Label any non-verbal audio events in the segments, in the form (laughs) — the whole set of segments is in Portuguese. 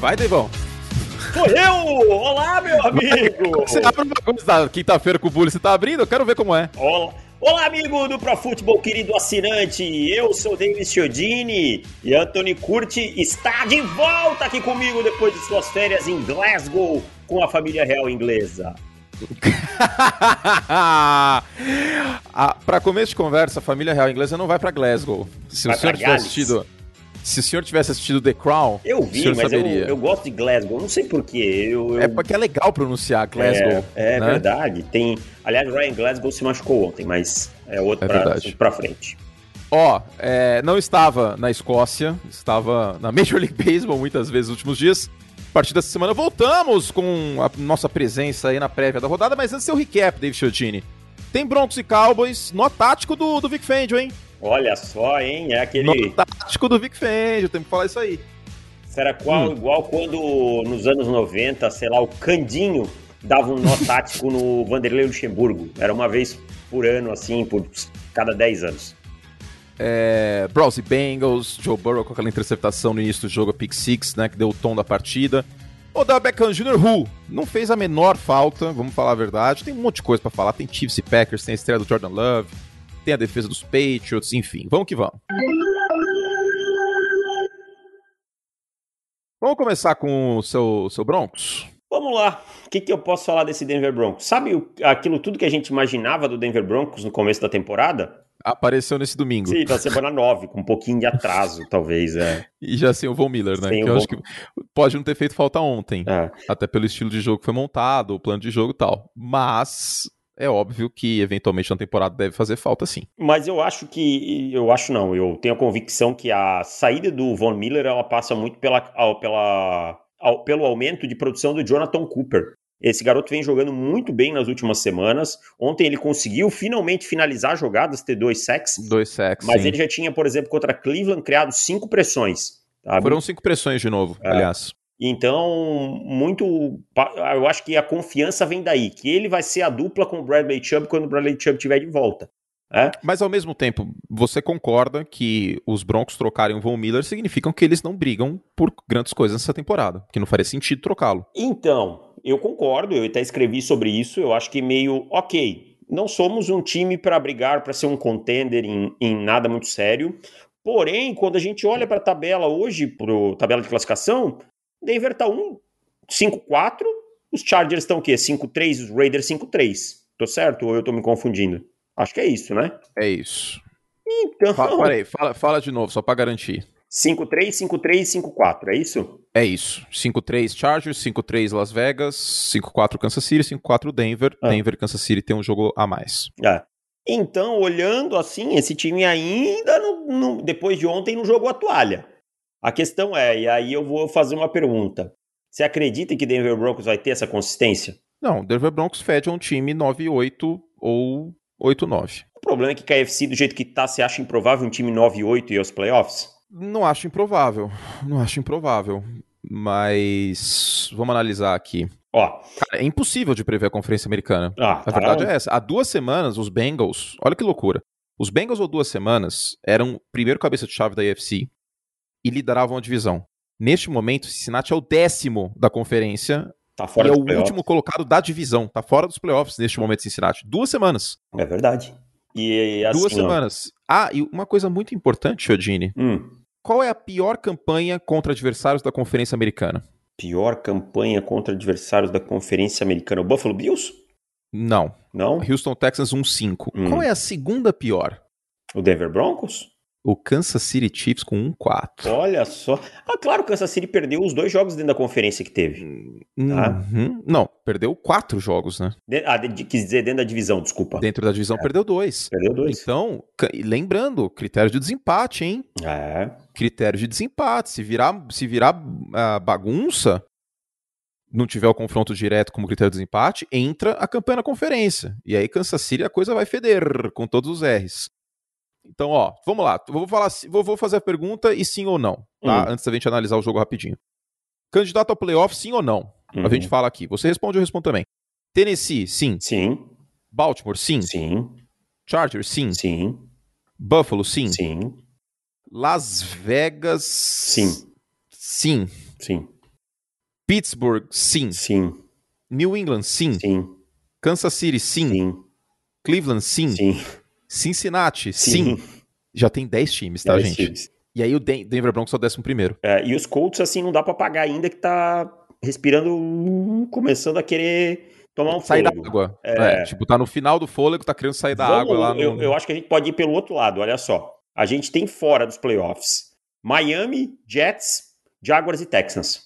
Vai, Devão. Sou eu! Olá, meu amigo! (laughs) Você abre uma coisa quinta-feira com o Bully, você tá abrindo? Eu quero ver como é. Olá. Olá, amigo do Pro Futebol, querido assinante. Eu sou Davis Chiodini e Anthony Curti está de volta aqui comigo depois de suas férias em Glasgow com a família real inglesa. (laughs) ah, para começo de conversa, a família real inglesa não vai para Glasgow. Se vai o senhor tivesse assistido, se o senhor tivesse assistido The Crown, eu vi, mas eu, eu, gosto de Glasgow. Não sei porquê. Eu, eu... É porque é legal pronunciar Glasgow. É, é né? verdade. Tem, aliás, Ryan Glasgow se machucou ontem, mas é outro é para frente. Ó, oh, é, não estava na Escócia, estava na Major League Baseball muitas vezes nos últimos dias. A partir dessa semana voltamos com a nossa presença aí na prévia da rodada, mas antes seu recap, David Chiodini. Tem Broncos e Cowboys no tático do, do Vic Fangio, hein? Olha só, hein? É aquele. No tático do Vic Fangio, tem que falar isso aí. Será qual, hum. igual quando nos anos 90, sei lá, o Candinho dava um nó (laughs) tático no Vanderlei Luxemburgo. Era uma vez por ano, assim, por cada 10 anos. É, Browns e Bengals, Joe Burrow com aquela interceptação no início do jogo, a pick six, né, que deu o tom da partida. O da Beckham Jr. Who não fez a menor falta, vamos falar a verdade. Tem um monte de coisa para falar, tem Chiefs e Packers, tem a estreia do Jordan Love, tem a defesa dos Patriots, enfim, vamos que vamos. Vamos começar com o seu, seu Broncos? Vamos lá. O que, que eu posso falar desse Denver Broncos? Sabe aquilo tudo que a gente imaginava do Denver Broncos no começo da temporada? Apareceu nesse domingo. Sim, na semana 9, com um pouquinho de atraso, (laughs) talvez. É. E já sem o Von Miller, né? Sem que eu Von... acho que pode não ter feito falta ontem. É. Até pelo estilo de jogo que foi montado, o plano de jogo e tal. Mas é óbvio que eventualmente na temporada deve fazer falta sim. Mas eu acho que eu acho não, eu tenho a convicção que a saída do Von Miller ela passa muito pela, pela pelo aumento de produção do Jonathan Cooper. Esse garoto vem jogando muito bem nas últimas semanas. Ontem ele conseguiu finalmente finalizar jogadas, ter dois sacks. Dois sacks. Mas sim. ele já tinha, por exemplo, contra Cleveland, criado cinco pressões. Sabe? Foram cinco pressões de novo, é. aliás. Então, muito. Eu acho que a confiança vem daí, que ele vai ser a dupla com o Bradley Chubb quando o Bradley Chubb estiver de volta. É? Mas ao mesmo tempo, você concorda que os Broncos trocarem o Von Miller significam que eles não brigam por grandes coisas nessa temporada, que não faria sentido trocá-lo. Então, eu concordo, eu até escrevi sobre isso, eu acho que meio ok. Não somos um time para brigar, para ser um contender em, em nada muito sério. Porém, quando a gente olha para a tabela hoje, para tabela de classificação, Denver tá 1, 5-4, os Chargers estão o quê? 5-3, os Raiders 5-3. Tô certo ou eu tô me confundindo? Acho que é isso, né? É isso. Então. Fala, peraí, fala, fala de novo, só para garantir. 5-3, 5-3, 5-4, é isso? É isso. 5-3 Chargers, 5-3 Las Vegas, 5-4 Kansas City, 5-4 Denver. Ah. Denver e Kansas City tem um jogo a mais. É. Então, olhando assim, esse time ainda, no, no, depois de ontem, não jogou a toalha. A questão é, e aí eu vou fazer uma pergunta. Você acredita que Denver Broncos vai ter essa consistência? Não, Denver Broncos fede a um time 9-8 ou 8-9. O problema é que KFC, do jeito que tá, você acha improvável um time 9-8 e aos playoffs? Não acho improvável. Não acho improvável. Mas vamos analisar aqui. Ó, Cara, é impossível de prever a Conferência Americana. Ah, a verdade é essa. Há duas semanas, os Bengals, olha que loucura. Os Bengals, há duas semanas, eram o primeiro cabeça de chave da AFC e lideravam a divisão. Neste momento, Cincinnati é o décimo da conferência Tá fora e é o playoffs. último colocado da divisão. Tá fora dos playoffs neste momento, Cincinnati. Duas semanas. É verdade. E assim, Duas semanas. Ó. Ah, e uma coisa muito importante, Chodini. Hum. Qual é a pior campanha contra adversários da Conferência Americana? Pior campanha contra adversários da Conferência Americana? O Buffalo Bills? Não. Não? Houston Texans 1-5. Hum. Qual é a segunda pior? O Denver Broncos? O Kansas City Chiefs com 1-4. Olha só. Ah, claro, o Kansas City perdeu os dois jogos dentro da conferência que teve. Tá? Uhum. Não, perdeu quatro jogos, né? De, ah, de, quis dizer dentro da divisão, desculpa. Dentro da divisão é. perdeu dois. Perdeu dois. Então, lembrando, critério de desempate, hein? É. Critério de desempate. Se virar, se virar uh, bagunça, não tiver o confronto direto como critério de desempate, entra a campanha na conferência. E aí Kansas City a coisa vai feder com todos os R's. Então, ó, vamos lá. Vou, falar, vou, fazer a pergunta e sim ou não, tá? Hum. Antes da gente analisar o jogo rapidinho. Candidato ao playoff, sim ou não? Uhum. A gente fala aqui. Você responde, eu respondo também. Tennessee, sim. Sim. Baltimore, sim. Sim. Chargers, sim. Sim. Buffalo, sim. Sim. Las Vegas. Sim. Sim. Sim. Pittsburgh, sim. Sim. New England, sim. Sim. Kansas City, sim. Sim. Cleveland, sim. Sim. Cincinnati, sim. Sim. Já tem 10 times, tá, Dez gente? times. E aí o Den- Denver Broncos é o décimo primeiro. É, e os Colts, assim, não dá pra pagar ainda que tá respirando, começando a querer tomar um Sair da água. É. É, tipo, tá no final do fôlego, tá querendo sair da Vamos- água lá no... eu, eu acho que a gente pode ir pelo outro lado, olha só. A gente tem fora dos playoffs Miami, Jets, Jaguars e Texans.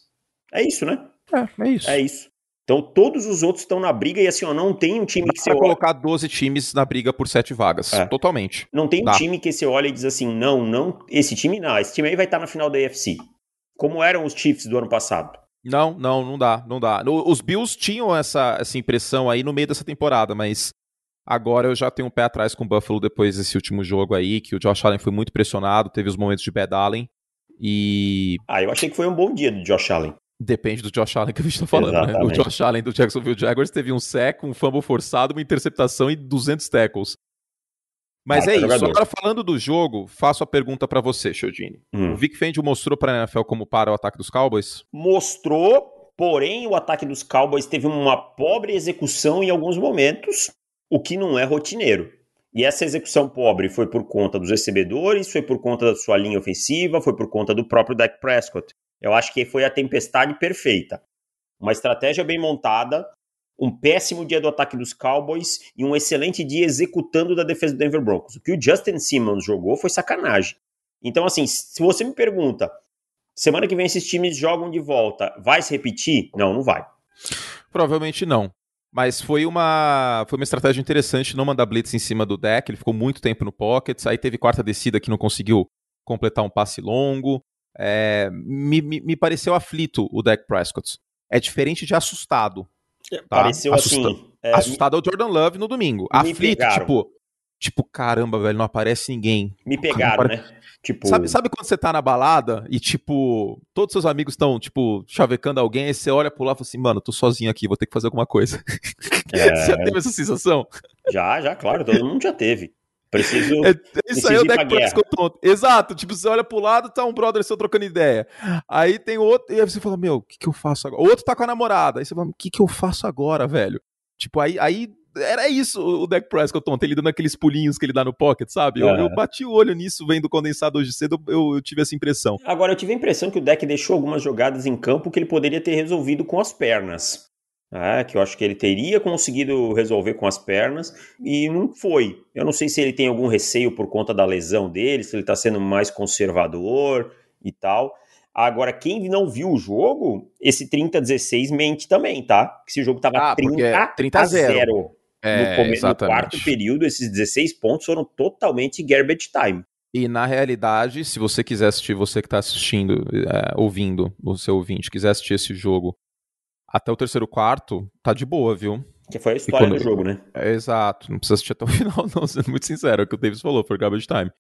É isso, né? É, é isso. É isso. Então todos os outros estão na briga e assim, ó, não tem um time Dá que você olha, colocar 12 times na briga por 7 vagas. É. Totalmente. não tem um Dá. time que você olha e diz assim, não, não, esse time não, esse time aí vai estar na final da AFC. Como eram os Chiefs do ano passado. Não, não, não dá, não dá. Os Bills tinham essa, essa impressão aí no meio dessa temporada, mas agora eu já tenho um pé atrás com o Buffalo depois desse último jogo aí, que o Josh Allen foi muito pressionado, teve os momentos de bad Allen, e Ah, eu achei que foi um bom dia do Josh Allen. Depende do Josh Allen que a gente tá falando, né? O. Josh Allen do Jacksonville Jaguars teve um sec, um fumble forçado, uma interceptação e 200 tackles. Mas Ah, é isso. jogador. Agora falando do jogo, faço a pergunta pra você, Chiodini. Hum. O Vic Fangio mostrou pra NFL como para o ataque dos Cowboys? mostrou, porém o ataque dos Cowboys teve uma pobre execução em alguns momentos, o que não é rotineiro. E essa execução pobre foi por conta dos recebedores, foi por conta da sua linha ofensiva, foi por conta do próprio Dak Prescott. Eu acho que foi a tempestade perfeita. Uma estratégia bem montada, um péssimo dia do ataque dos Cowboys e um excelente dia executando da defesa do Denver Broncos. O que o Justin Simmons jogou foi sacanagem. Então, assim, se você me pergunta, semana que vem esses times jogam de volta, vai se repetir? Não, não vai. Provavelmente não. Mas foi uma, foi uma estratégia interessante não mandar blitz em cima do deck. Ele ficou muito tempo no pocket. Aí teve quarta descida que não conseguiu completar um passe longo. É, me, me, me pareceu aflito o deck Prescott. É diferente de assustado. Tá? Pareceu Assusta- assim. é, assustado é o Jordan Love no domingo. Aflito, pegaram. tipo, tipo, caramba, velho, não aparece ninguém. me pegaram, Cara, né? Tipo, Sabe, sabe quando você tá na balada e, tipo, todos seus amigos estão, tipo, chavecando alguém, aí você olha pro lado e fala assim, mano, tô sozinho aqui, vou ter que fazer alguma coisa. (laughs) É. Você já teve essa sensação? já, já, claro, todo mundo já teve. Preciso. É, isso aí é o pra deck Prescott tonto. Exato, tipo, você olha pro lado, tá um brother seu trocando ideia. Aí tem outro, e aí você fala, meu, o que que eu faço agora? O outro tá com a namorada, aí você fala, o que que eu faço agora, velho? Tipo, aí, aí era isso o deck Prescott tonto, ele dando aqueles pulinhos que ele dá no pocket, sabe? Eu, Aham. eu bati o olho nisso, vendo o condensado hoje cedo, eu, eu tive essa impressão. Agora, eu tive a impressão que o deck deixou algumas jogadas em campo que ele poderia ter resolvido com as pernas. É, que eu acho que ele teria conseguido resolver com as pernas e não foi. Eu não sei se ele tem algum receio por conta da lesão dele, se ele tá sendo mais conservador e tal. Agora, quem não viu o jogo, esse 30-16 mente também, tá? Que esse jogo tava Ah, porque 30, é 30 a 0. no, É, come- no exatamente. quarto período, esses 16 pontos foram totalmente garbage time. E na realidade, se você quiser assistir, você que está assistindo, é, ouvindo, o seu ouvinte, quiser assistir esse jogo até o terceiro quarto, tá de boa, viu? Que foi a história quando- do jogo, né? É, exato, não precisa assistir até o (laughs) final, não, sendo muito sincero, é o que o Davis falou, foi garbage time.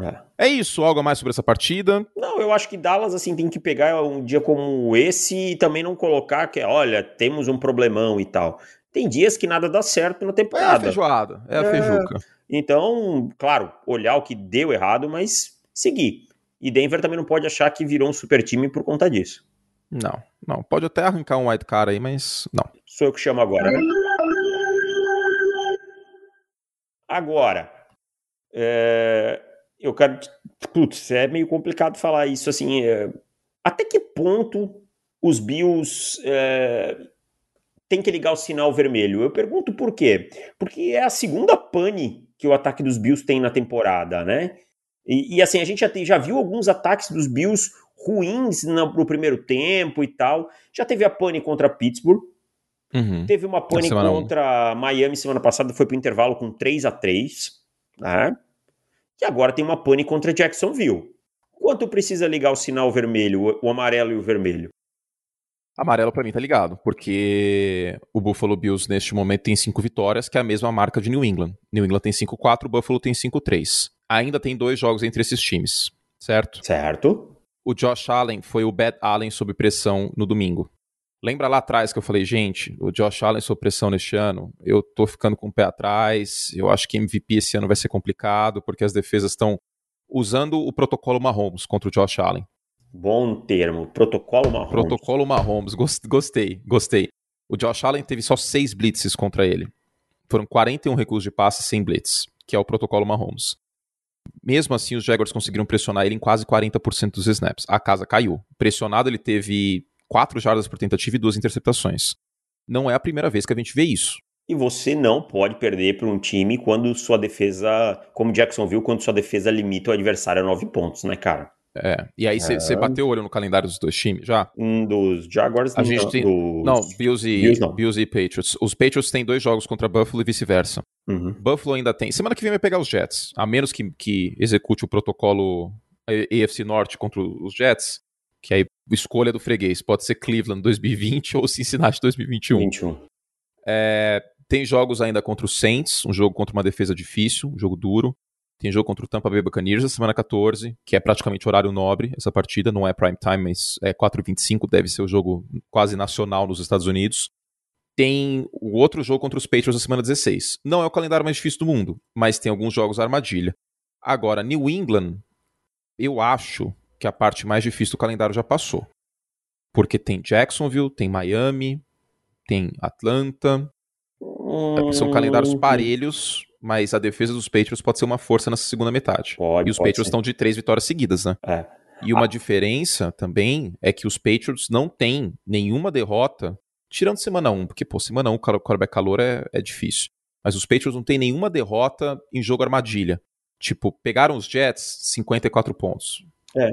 É. É isso, algo a mais sobre essa partida? Não, eu acho que Dallas assim tem que pegar um dia como esse e também não colocar que, olha, temos um problemão e tal. Tem dias que nada dá certo na É a temporada. feijoada, é a É. feijuca. então, claro, olhar o que deu errado, mas seguir. E Denver também não pode achar que virou um super time por conta disso. Não, não, pode até arrancar um white cara aí, mas não. Sou eu que chamo agora. né? Agora, é, eu quero. Putz, é meio complicado falar isso assim. é, até que ponto os Bills é, têm que ligar o sinal vermelho? Eu pergunto por quê? Porque é a segunda pane que o ataque dos Bills tem na temporada, né? E, e, assim, a gente já, tem- já viu alguns ataques dos Bills ruins no, no primeiro tempo e tal. Já teve a pane contra Pittsburgh. Uhum. Teve uma pane semana um. contra Miami semana passada, foi pro intervalo com 3 a 3 né? E agora tem uma pane contra Jacksonville. Quanto precisa ligar o sinal vermelho, o- amarelo e o vermelho? Amarelo pra mim tá ligado, porque o Buffalo Bills neste momento tem cinco vitórias, que é a mesma marca de New England. New England tem 5-4, o Buffalo tem 5-3. Ainda tem dois jogos entre esses times, certo? Certo? O Josh Allen foi o Bad Allen sob pressão no domingo. Lembra lá atrás que eu falei, gente, o Josh Allen sob pressão neste ano, eu tô ficando com o pé atrás, eu acho que MVP esse ano vai ser complicado, porque as defesas estão usando o protocolo Mahomes contra o Josh Allen. Bom termo. Protocolo Mahomes. Protocolo Mahomes. Gostei, gostei. O Josh Allen teve só seis blitzes contra ele. Foram 41 recursos de passe sem blitz, que é o protocolo Mahomes. Mesmo assim, os Jaguars conseguiram pressionar ele em quase 40% dos snaps. A casa caiu. Pressionado, ele teve 4 jardas por tentativa e duas interceptações. Não é a primeira vez que a gente vê isso. E você não pode perder para um time quando sua defesa, como Jackson viu, quando sua defesa limita o adversário a 9 pontos, né, cara? É, e aí você é. bateu o olho no calendário dos dois times já? Um dos Jaguars, a gente tem, dos... Não, Bills e, Bills, não. Bills e Patriots. Os Patriots têm dois jogos contra Buffalo e vice-versa. Uhum. Buffalo ainda tem. Semana que vem vai pegar os Jets. A menos que, que execute o protocolo AFC Norte contra os Jets, que aí escolha do freguês. Pode ser Cleveland 2020 (laughs) ou Cincinnati 2021. 21. É, tem jogos ainda contra o Saints, um jogo contra uma defesa difícil, um jogo duro. Tem jogo contra o Tampa Bay Buccaneers na semana 14, que é praticamente horário nobre essa partida, não é prime time, mas é 4h25, deve ser o jogo quase nacional nos Estados Unidos. Tem o outro jogo contra os Patriots na semana 16. Não é o calendário mais difícil do mundo, mas tem alguns jogos armadilha. Agora, New England, eu acho que a parte mais difícil do calendário já passou. Porque tem Jacksonville, tem Miami, tem Atlanta. São calendários hum. parelhos mas a defesa dos Patriots pode ser uma força nessa segunda metade. Pode, e os Patriots estão de três vitórias seguidas, né? É. E uma ah. diferença também é que os Patriots não têm nenhuma derrota, tirando semana 1, porque, pô, semana 1 o quarterback calor é, é difícil. Mas os Patriots não têm nenhuma derrota em jogo armadilha. Tipo, pegaram os Jets, 54 pontos. É.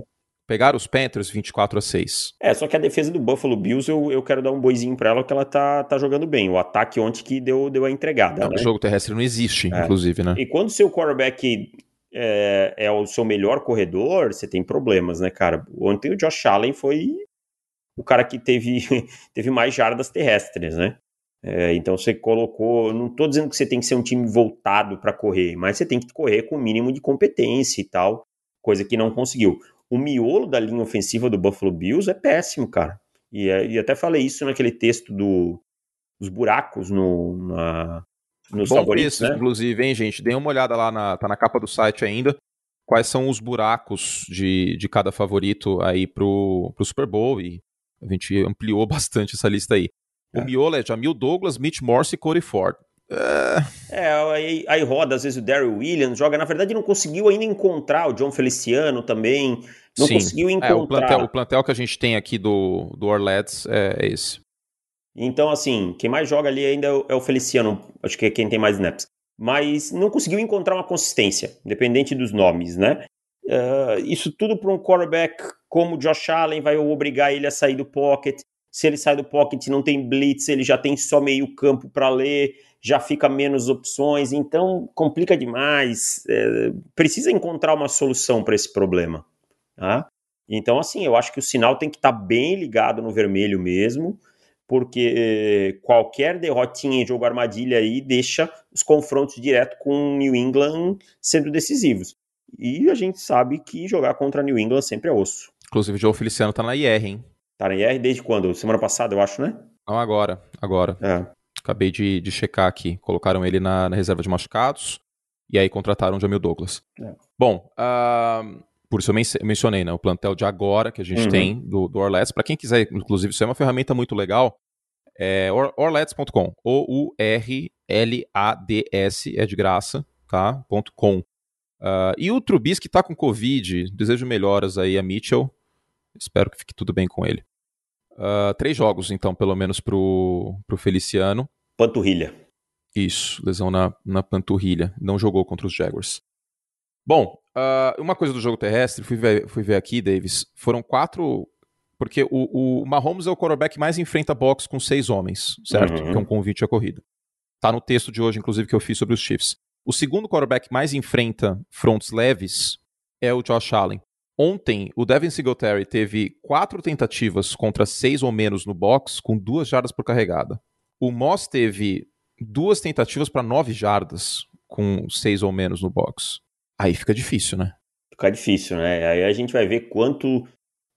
Pegaram os Panthers 24 a 6. É, só que a defesa do Buffalo Bills, eu, eu quero dar um boizinho pra ela que ela tá, tá jogando bem. O ataque ontem que deu, deu a entregada. Não, né? O jogo terrestre não existe, é. inclusive, né? E quando seu quarterback é, é, o seu melhor corredor, você tem problemas, né, cara? Ontem o Josh Allen foi o cara que teve, (laughs) teve mais jardas terrestres, né? É, então você colocou. Não estou dizendo que você tem que ser um time voltado para correr, mas você tem que correr com o mínimo de competência e tal, coisa que não conseguiu o miolo da linha ofensiva do Buffalo Bills é péssimo, cara. E, é, e até falei isso naquele texto do, dos buracos no, na, nos Bom favoritos, texto, né? inclusive, hein, gente? Dê uma olhada lá, na, tá na capa do site ainda. Quais são os buracos de, de cada favorito aí pro, pro Super Bowl e a gente ampliou (laughs) bastante essa lista aí. O é. miolo é Jamil Douglas, Mitch Morse e Corey Ford. É, aí, aí, roda às vezes o Daryl Williams, joga. Na verdade, não conseguiu ainda encontrar o John Feliciano também. Não Sim. conseguiu encontrar. É, o, plantel, o, plantel, que a gente tem aqui do, do Orlets é, é, esse. Então, assim, quem mais joga ali ainda é o Feliciano. Acho que é quem tem mais snaps. Mas não conseguiu encontrar uma consistência, independente dos nomes, né? Uh, isso tudo para um quarterback como o Josh Allen vai obrigar ele a sair do pocket. Se ele sai do pocket não tem blitz, ele já tem só meio campo para ler já fica menos opções, então complica demais. É, precisa encontrar uma solução para esse problema. Tá? Então, assim, eu acho que o sinal tem que estar tá bem ligado no vermelho mesmo, porque qualquer derrotinha em jogo armadilha aí deixa os confrontos direto com New England sendo decisivos. E a gente sabe que jogar contra New England sempre é osso. Inclusive o João Feliciano tá na IR, hein? Tá na IR desde quando? Semana passada, eu acho, né? Não, agora. Agora. É. Acabei de, de checar aqui. Colocaram ele na, na reserva de machucados e aí contrataram o Jamil Douglas. É. Bom, uh, por isso eu men mencionei, né? O plantel de agora que a gente uhum. tem do, do Orlets. Para quem quiser, inclusive, isso é uma ferramenta muito legal. É or, orlets.com. O-U-R-L-A-D-S, é de graça, tá? .com. Uh, e o Trubisky tá com Covid. Desejo melhoras aí a Mitchell. Espero que fique tudo bem com ele. Uh, três jogos, então, pelo menos pro, pro Feliciano. Panturrilha. Isso, lesão na, na panturrilha. Não jogou contra os Jaguars. Bom, uh, uma coisa do jogo terrestre, fui ver, fui ver aqui, Davis, foram quatro. Porque o, o Mahomes é o quarterback que mais enfrenta box com seis homens, certo? Uhum. Que é um convite à corrida. Tá no texto de hoje, inclusive, que eu fiz sobre os Chiefs. O segundo quarterback mais enfrenta fronts leves é o Josh Allen. Ontem, o Devin Singletary teve quatro tentativas contra seis ou menos no box, com duas jardas por carregada. O Moss teve duas tentativas para nove jardas, com seis ou menos no box. Aí fica difícil, né? Fica difícil, né? Aí a gente vai ver quanto.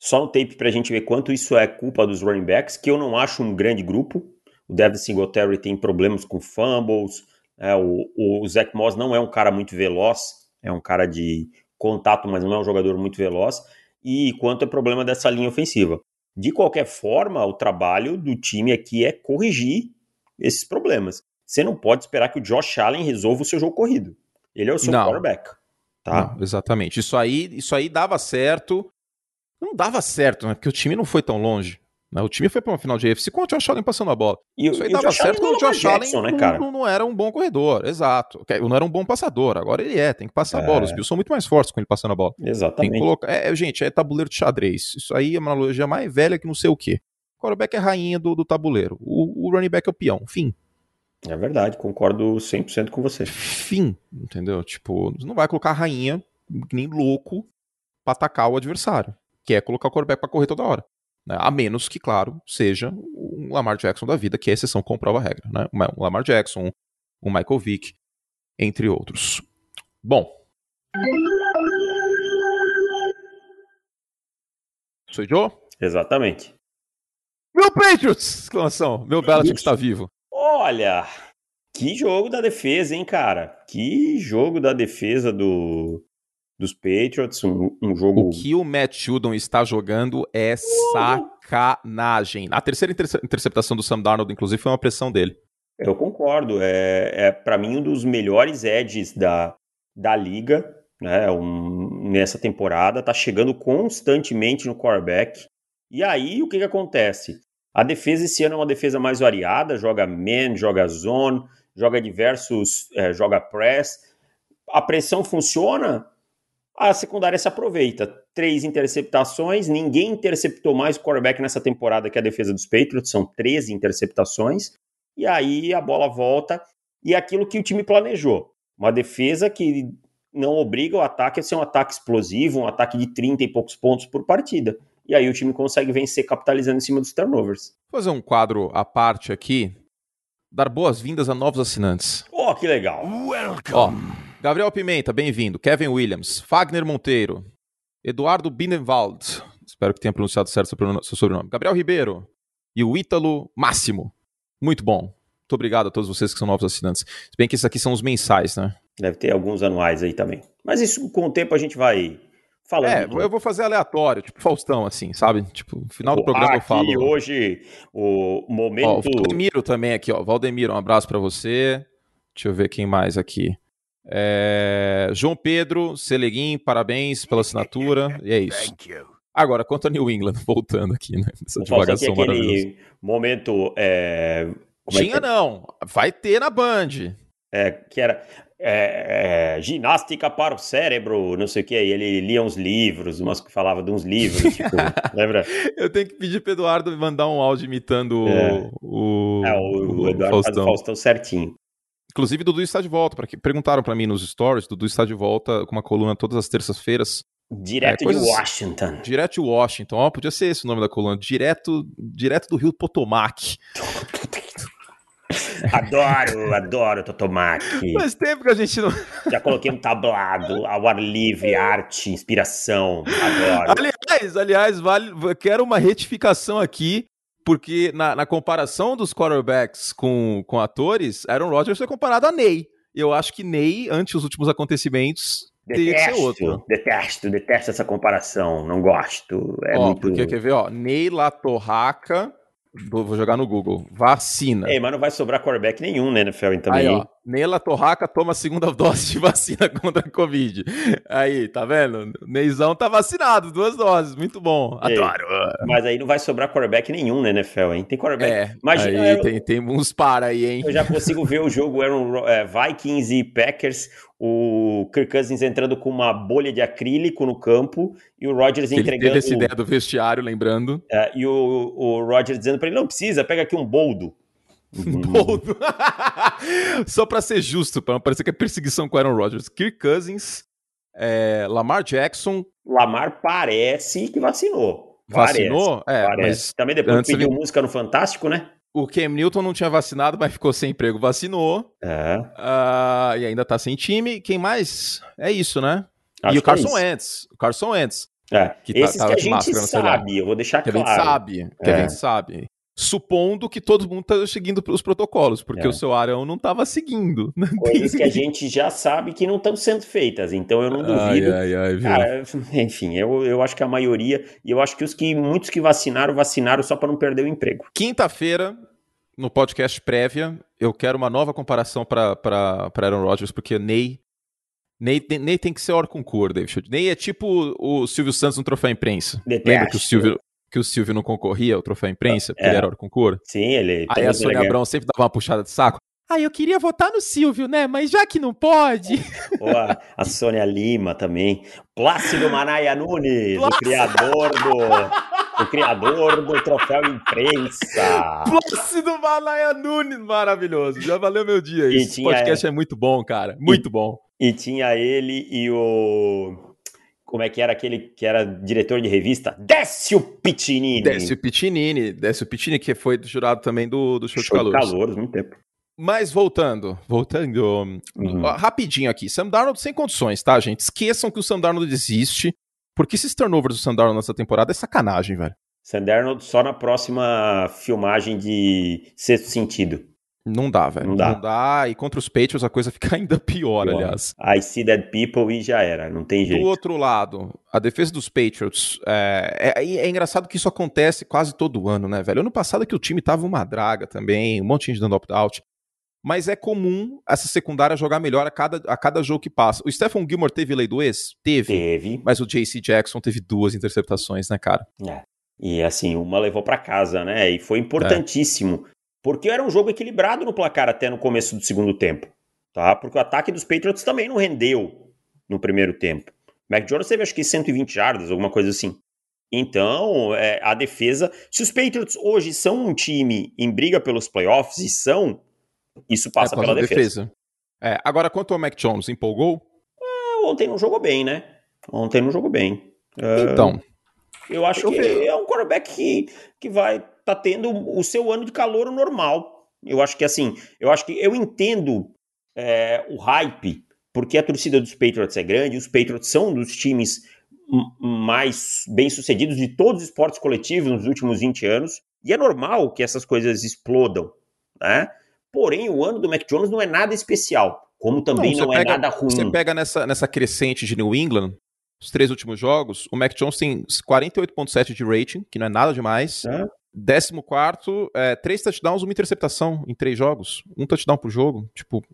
Só no tape pra gente ver quanto isso é culpa dos running backs, que eu não acho um grande grupo. O Devin Singletary tem problemas com fumbles. É, o, o Zach Moss não é um cara muito veloz, é um cara de contato, mas não é um jogador muito veloz. e quanto é problema dessa linha ofensiva. De qualquer forma, o trabalho do time aqui é corrigir esses problemas. Você não pode esperar que o Josh Allen resolva o seu jogo corrido. Ele é o seu não. quarterback. Tá? Não, exatamente. Isso aí, isso aí dava certo. Não dava certo, né? Porque o time não foi tão longe. Né? O time foi para uma final de AFC com o Josh Allen passando a bola. E, Isso aí e dava certo quando o Josh Allen Jackson, né, cara? Não, não, era um bom corredor, exato. Não era um bom passador, agora ele é, tem que passar é. a bola. Os Bills são muito mais fortes com ele passando a bola. Exatamente. Colocar... É, gente, é tabuleiro de xadrez. Isso aí é uma analogia mais velha que não sei o quê. O quarterback é rainha do, do tabuleiro. O, o running back é o peão. Fim. É verdade, concordo 100% com você. Fim, entendeu? Tipo, não vai colocar a rainha, nem louco, pra atacar o adversário. Que é colocar o quarterback pra correr toda hora. Né? A menos que, claro, seja um Lamar Jackson da vida, que é a exceção comprova a regra. Né? Um Lamar Jackson, um Michael Vick, entre outros. Bom. Sou Joe? Exatamente. Meu Patriots! Exclamação. Meu Belichick está vivo. Olha, que jogo da defesa, hein, cara? Que jogo da defesa do, dos Patriots, um, um, jogo. O que o Matt Judon está jogando é sacanagem. A terceira interceptação do Sam Darnold, inclusive, foi uma pressão dele. Eu concordo. É, é para mim, um dos melhores edges da, da liga né, um, nessa temporada. Tá chegando constantemente no quarterback. E aí, o que, que acontece? A defesa esse ano é uma defesa mais variada, joga man, joga zone, joga diversos, é, joga press. A pressão funciona, a secundária se aproveita. Três interceptações, ninguém interceptou mais o quarterback nessa temporada que a defesa dos Patriots, são 13 interceptações. E aí a bola volta e é aquilo que o time planejou. Uma defesa que não obriga o ataque a ser um ataque explosivo, um ataque de 30 e poucos pontos por partida. E aí o time consegue vencer capitalizando em cima dos turnovers. Vou fazer um quadro à parte aqui. Dar boas-vindas a novos assinantes. Oh, que legal. Welcome. Ó, Gabriel Pimenta, bem-vindo. Kevin Williams, Fagner Monteiro, Eduardo Binnenwald, espero que tenha pronunciado certo seu sobrenome. Gabriel Ribeiro e o Ítalo Máximo. Muito bom. Muito obrigado a todos vocês que são novos assinantes. Se bem que esses aqui são os mensais, né? Deve ter alguns anuais aí também. Mas isso com o tempo a gente vai falando. É, eu vou fazer aleatório, tipo Faustão, assim, sabe? Tipo, no final do programa eu falo. E hoje, o momento. Ó, o Valdemiro também aqui, ó. Valdemiro, um abraço para você. Deixa eu ver quem mais aqui. É... João Pedro, Seleguin, parabéns pela assinatura. E é isso. Agora, quanto a New England, (laughs) voltando aqui, né? Essa divagação maravilhosa. momento. É... é Tinha é não, vai ter na Band. É, que era é, é, ginástica para o cérebro, não sei o que. E ele lia uns livros, umas que falava de uns livros, (laughs) tipo, lembra? Eu tenho que pedir para Eduardo mandar um áudio imitando é. o, é, o, o, Eduardo Faustão. Faustão certinho. Inclusive, Dudu está de volta. Pra que, perguntaram para mim nos stories, Dudu está de volta com uma coluna todas as terças-feiras. Direto é, coisas, de Washington. Direto de Washington. Ó, podia ser esse o nome da coluna. Direto, direto do Rio Potomac. (laughs) Adoro, adoro Totomac. Faz tempo que a gente não. Já coloquei um tablado, ao ar livre, arte, inspiração. Adoro. Aliás, aliás, vale, quero uma retificação aqui porque na, na, comparação dos quarterbacks com, com atores, Aaron Rodgers foi comparado a Ney. Eu acho que Ney, ante os últimos acontecimentos, detesto, teria que ser outro. Detesto, detesto essa comparação. Não gosto. É ó, muito... porque quer ver, ó, Ney Latorraca Vou jogar no Google. Vacina. Ei, mas não vai sobrar quarterback nenhum na NFL também. Aí, ó. Neila Torraca toma a segunda (laughs) dose de vacina contra a Covid. Aí, tá vendo? Neizão tá vacinado, duas doses. Muito bom. Adoro. Mas aí não vai sobrar quarterback nenhum na NFL, hein? Tem quarterback. É, Imagina. Aí, eu... tem, tem uns para aí, hein? Eu já consigo ver o jogo Aaron, é, Vikings e Packers o Kirk Cousins entrando com uma bolha de acrílico no campo e o Rodgers ele entregando. Teve essa ideia do vestiário, lembrando. É, e o, o Rodgers dizendo para ele: não precisa, pega aqui um boldo. Um boldo. (laughs) Só para ser justo, para não parecer que é perseguição com Aaron Rodgers. Kirk Cousins, é, Lamar Jackson. Lamar parece que vacinou. Vacinou? Parece, é, parece. Mas Também depois pediu música no Fantástico, né? O Cam Newton não tinha vacinado, mas ficou sem emprego, vacinou. É. Uh, e ainda tá sem time. Quem mais? É isso, né? Acho e o é Carson é Wentz. O Carson Wentz. É. Que tá- Esses tá, que a gente sabe, eu vou deixar que claro. A gente sabe. Que é. a gente sabe. Supondo que todo mundo está seguindo os protocolos, porque é. o seu Arão não estava seguindo. Coisas que a gente já sabe que não estão sendo feitas, então eu não duvido. Ai, ai, ai, Cara, (laughs) enfim, eu, eu acho que a maioria, e eu acho que os que muitos que vacinaram, vacinaram só para não perder o emprego. Quinta-feira, no podcast prévia, eu quero uma nova comparação para Aaron Rodgers, porque Ney Ney, Ney tem que ser hora concurso, David. Ney é tipo o Silvio Santos no troféu imprensa. Detesto. Lembra que o Silvio, que o Silvio não concorria ao troféu imprensa, porque é. ele era hora concurso? Sim, ele. Aí a Sônia Abrão sempre dava uma puxada de saco. Ah, eu queria votar no Silvio, né? Mas já que não pode. a, a Sônia Lima também. Plácido Manaia Nunes, o criador do. o criador do troféu imprensa. Plácido Manaia Nunes, maravilhoso. Já valeu meu dia. Esse podcast é... é muito bom, cara. Muito e, bom. E tinha ele e o como é que era aquele que era diretor de revista? Décio Pitinini. Décio Pitinini. Décio Pitinini, que foi jurado também do, do Show, Show de Calouros. de Calouros, muito tempo. Mas voltando, voltando, uhum. rapidinho aqui. Sam Darnold sem condições, tá, gente? Esqueçam que o Sam Darnold existe, porque esses turnovers do Sam Darnold nessa temporada é sacanagem, velho. Sam Darnold só na próxima filmagem de Sexto Sentido. Não dá, velho. Não dá. Não dá. E contra os Patriots a coisa fica (laughs) ainda pior, pior. aliás. I see dead people e já era. Não tem jeito. Do outro lado, a defesa dos Patriots. É, é, é engraçado que isso acontece quase todo ano, né, velho? Ano passado que o time tava uma draga também, um monte de gente dando opt-out. Mas é comum essa secundária jogar melhor a cada, a cada jogo que passa. O Stephen Gilmore teve lei do ex? Teve. Teve. Mas o JC Jackson teve duas interceptações, né, cara? É. E assim, uma levou para casa, né? E foi importantíssimo. É porque era um jogo equilibrado no placar até no começo do segundo tempo, tá? Porque o ataque dos Patriots também não rendeu no primeiro tempo. Mac Jones teve acho que 120 jardas, alguma coisa assim. Então, é, a defesa. Se os Patriots hoje são um time em briga pelos playoffs, e são, isso passa é pela defesa. defesa. É, agora, quanto ao Mac Jones, empolgou? É, ontem não jogou bem, né? Ontem não jogou bem. É, então. Eu acho eu que vi. é um quarterback que, que vai tá tendo o seu ano de calor normal. Eu acho que assim, eu acho que eu entendo é, o hype, porque a torcida dos Patriots é grande, os Patriots são um dos times mais bem-sucedidos de todos os esportes coletivos nos últimos 20 anos, e é normal que essas coisas explodam, né? Porém, o ano do Mac Jones não é nada especial, como também não, não é pega, nada ruim. Você pega nessa, nessa crescente de New England, os três últimos jogos, o Mac Jones tem 48.7 de rating, que não é nada demais. É. Décimo quarto, é, três touchdowns, uma interceptação em três jogos. Um touchdown por jogo. Tipo.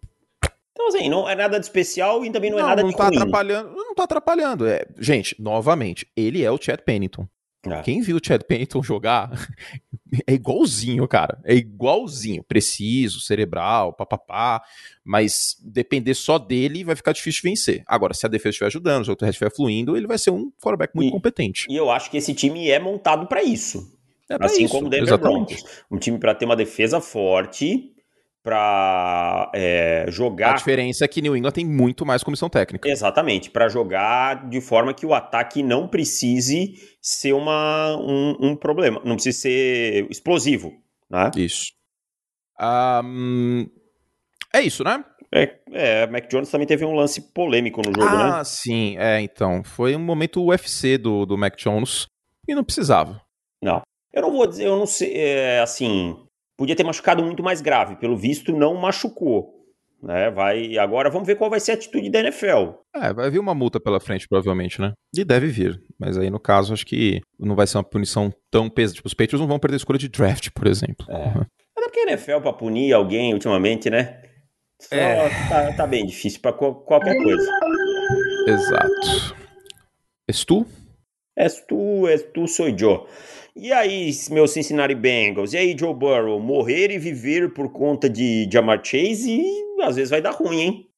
Então, assim, não é nada de especial e também não, é não é nada não de tá ruim. atrapalhando. Não tá atrapalhando. É, gente, novamente, ele é o Chad Pennington. É. Quem viu o Chad Pennington jogar (laughs) é igualzinho, cara. É igualzinho. Preciso, cerebral, papapá. Mas depender só dele vai ficar difícil de vencer. Agora, se a defesa estiver ajudando, o jogo estiver fluindo, ele vai ser um quarterback muito e, competente. E eu acho que esse time é montado para isso. É assim isso, como o Denver Broncos. Um time para ter uma defesa forte, para é, jogar. A diferença é que New England tem muito mais comissão técnica. Exatamente, para jogar de forma que o ataque não precise ser uma, um, um problema, não precisa ser explosivo. Né? Isso. Um, é isso, né? É, é, Mac Jones também teve um lance polêmico no jogo, ah, né? Ah, sim, é, então. Foi um momento UFC do, do Mac Jones e não precisava. Não. Eu não vou dizer, eu não sei, é, assim, podia ter machucado muito mais grave, pelo visto não machucou. Né, vai agora vamos ver qual vai ser a atitude da NFL. É, vai vir uma multa pela frente provavelmente, né? E deve vir, mas aí no caso acho que não vai ser uma punição tão pesada, tipo os Patriots não vão perder a escolha de draft, por exemplo. É. Até porque a NFL para punir alguém ultimamente, né? Só é. tá, tá bem difícil para qualquer coisa. Exato. És tu? És tu, és tu, sou eu. E aí, meu Cincinnati Bengals? E aí, Joe Burrow? Morrer e viver por conta de Jamar Chase e às vezes vai dar ruim, hein?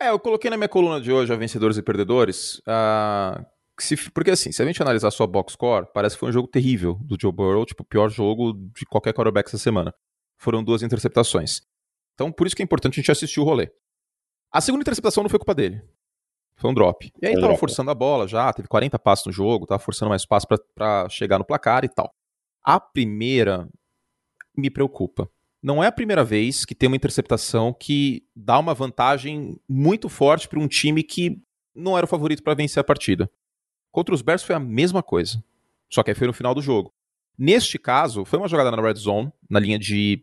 É, eu coloquei na minha coluna de hoje a vencedores e perdedores. Uh, se, porque assim, se a gente analisar só box score, parece que foi um jogo terrível do Joe Burrow, tipo, o pior jogo de qualquer quarterback essa semana. Foram duas interceptações. Então, por isso que é importante a gente assistir o rolê. A segunda interceptação não foi culpa dele. Foi um drop. E aí tava forçando a bola já, teve 40 passos no jogo, tava forçando mais passos para chegar no placar e tal. A primeira me preocupa. Não é a primeira vez que tem uma interceptação que dá uma vantagem muito forte para um time que não era o favorito para vencer a partida. Contra os Bears foi a mesma coisa. Só que aí foi no final do jogo. Neste caso, foi uma jogada na red zone, na linha de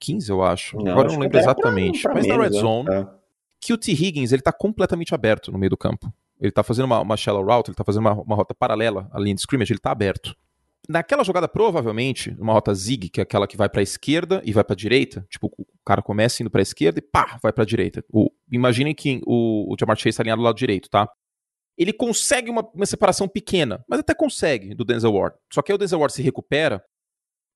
15, eu acho. Não, Agora eu não lembro era exatamente. pra- pra mas na menos, red né? zone, É. que o T. Higgins ele tá completamente aberto no meio do campo. Ele tá fazendo uma, uma shallow route, ele tá fazendo uma, uma rota paralela à linha de scrimmage, ele tá aberto. Naquela jogada, provavelmente, uma rota zig, que é aquela que vai pra esquerda e vai pra direita, tipo, o cara começa indo pra esquerda e pá, vai pra direita. O, imaginem que o, o Jamar Chase tá alinhado do lado direito, tá? Ele consegue uma, uma separação pequena, mas até consegue do Denzel Ward. Só que aí o Denzel Ward se recupera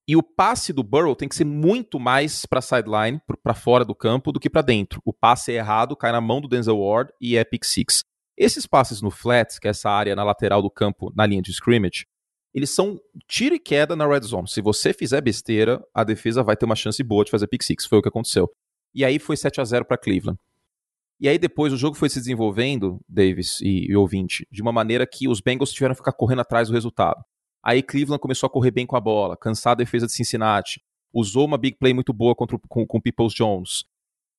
e o passe do Burrow tem que ser muito mais pra sideline, pra fora do campo, do que pra dentro. O passe é errado, cai na mão do Denzel Ward e é pick six. Esses passes no flat, que é essa área na lateral do campo, na linha de scrimmage, eles são tiro e queda na red zone. Se você fizer besteira, a defesa vai ter uma chance boa de fazer pick six. Foi o que aconteceu. E aí foi 7 a 0 para Cleveland. E aí depois o jogo foi se desenvolvendo, Davis e, e ouvinte, de uma maneira que os Bengals tiveram que ficar correndo atrás do resultado. Aí Cleveland começou a correr bem com a bola, cansar a defesa de Cincinnati, usou uma big play muito boa contra, o- com, com o Peoples Jones,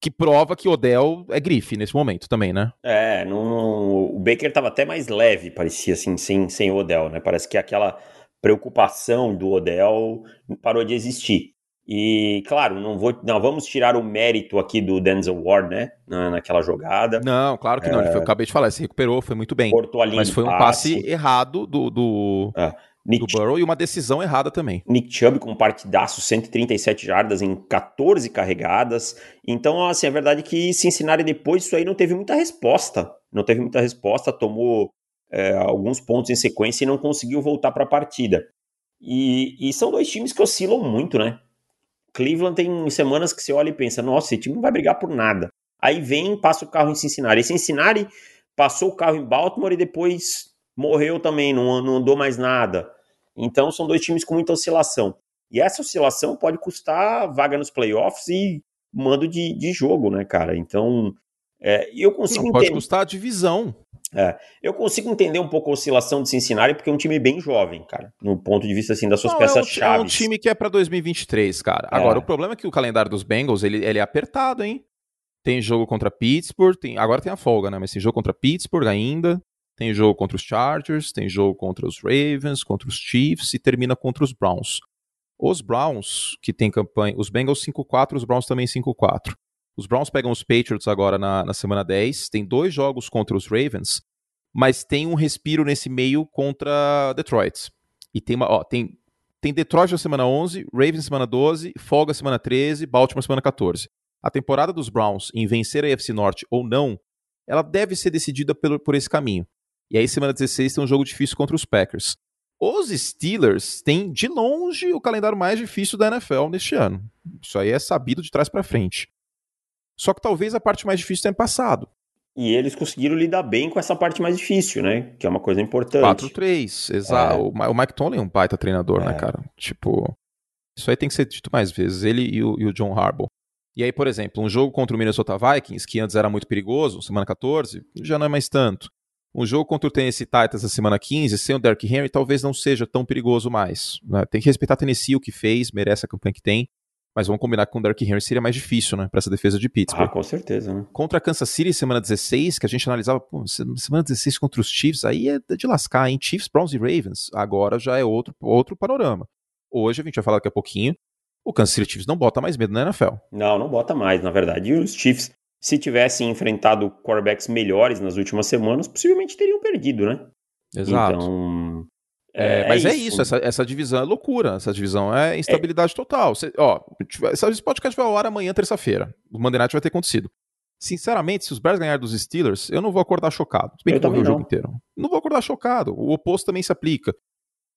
que prova que Odell é grife nesse momento também, né? É, não, o Baker tava até mais leve, parecia assim, sem, sem o Odell, né? Parece que aquela preocupação do Odell parou de existir. E, claro, não, vou, não vamos tirar o mérito aqui do Denzel Ward, né? Na, naquela jogada. Não, claro que não. Ele foi, eu acabei de falar, se recuperou, foi muito bem. Cortou a linha Mas foi um passe errado do, do, Nick, do Burrow e uma decisão errada também. Nick Chubb com um partidaço, 137 jardas em 14 carregadas. Então, assim, a verdade é que Cincinnati depois disso aí não teve muita resposta. Não teve muita resposta, tomou é, alguns pontos em sequência e não conseguiu voltar para a partida. E, e são dois times que oscilam muito, né? Cleveland tem semanas que você olha e pensa, nossa, esse time não vai brigar por nada. Aí vem, passa o carro em Cincinnati. E Cincinnati passou o carro em Baltimore e depois morreu também, não, não andou mais nada. Então são dois times com muita oscilação. E essa oscilação pode custar vaga nos playoffs e mando de, de jogo, né, cara? Então, é, eu consigo Não, pode entender. custar a divisão. Eu consigo entender um pouco a oscilação de Cincinnati, porque é um time bem jovem, cara. No ponto de vista assim, das suas é um, peças ti- chaves. é um time que é pra 2023, cara. É. Agora, o problema é que o calendário dos Bengals, ele, ele é apertado, hein? Tem jogo contra Pittsburgh, tem, agora tem a folga, né? Mas tem jogo contra Pittsburgh ainda, tem jogo contra os Chargers, tem jogo contra os Ravens, contra os Chiefs e termina contra os Browns. Os Browns, que tem campanha, os Bengals 5-4, os Browns também 5-4. Os Browns pegam os Patriots agora na, na semana 10, tem dois jogos contra os Ravens, mas tem um respiro nesse meio contra Detroit. E tem uma, ó, tem tem Detroit na semana 11, Ravens na semana 12, folga semana 13, Baltimore semana 14. A temporada dos Browns em vencer a AFC Norte ou não, ela deve ser decidida pelo, por esse caminho. E aí semana 16 tem um jogo difícil contra os Packers. Os Steelers têm de longe o calendário mais difícil da NFL neste ano. Isso aí é sabido de trás para frente. Só que talvez a parte mais difícil tenha passado. E eles conseguiram lidar bem com essa parte mais difícil, né? Que é uma coisa importante. 4-3, exato. É. O Mike Tomlin é um baita treinador, né, É. cara? Tipo, isso aí tem que ser dito mais vezes. Ele e o, e o John Harbaugh. E aí, por exemplo, um jogo contra o Minnesota Vikings, que antes era muito perigoso, semana 14, já não é mais tanto. Um jogo contra o Tennessee Titans na semana 15, sem o Derrick Henry, talvez não seja tão perigoso mais. né? Tem que respeitar Tennessee, o que fez, merece a campanha que tem. Mas vamos combinar que com o Derrick Henry seria mais difícil, né, pra essa defesa de Ah, Pittsburgh. com certeza, né? Contra a Kansas City, semana 16, que a gente analisava, pô, se- semana 16 contra os Chiefs, aí é de lascar, hein? Chiefs, Browns e Ravens. Agora já é outro, outro panorama. Hoje, a gente vai falar daqui a pouquinho, o Kansas City Chiefs não bota mais medo na NFL. Não, não bota mais, na verdade. E os Chiefs, se tivessem enfrentado quarterbacks melhores nas últimas semanas, possivelmente teriam perdido, né? Exato. Então. É, mas é isso, essa, essa divisão é loucura. Essa divisão é instabilidade total. Cê- ó, esse podcast vai ao ar amanhã, terça-feira. O Monday Night vai ter acontecido. Sinceramente, se os Bears ganharem dos Steelers, eu não vou acordar chocado. Se bem Eu que eu o jogo inteiro. Não vou acordar chocado. O oposto também se aplica.